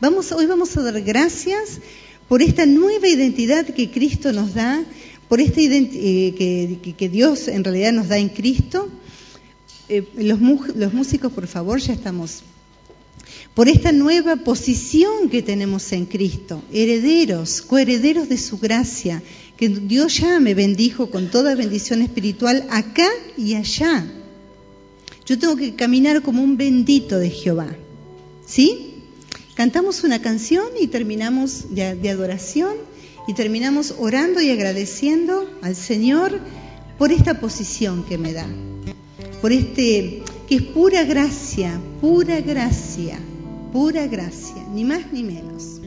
[SPEAKER 1] Vamos, hoy vamos a dar gracias por esta nueva identidad que Cristo nos da, por esta eh, que, Dios en realidad nos da en Cristo. Eh, los músicos, por favor, ya estamos. por esta nueva posición que tenemos en Cristo, herederos, coherederos de su gracia, que Dios ya me bendijo con toda bendición espiritual acá y allá. Yo tengo que caminar como un bendito de Jehová. ¿Sí? Cantamos una canción y terminamos de, de adoración y terminamos orando y agradeciendo al Señor por esta posición que me da, por este que es pura gracia, pura gracia, pura gracia, ni más ni menos.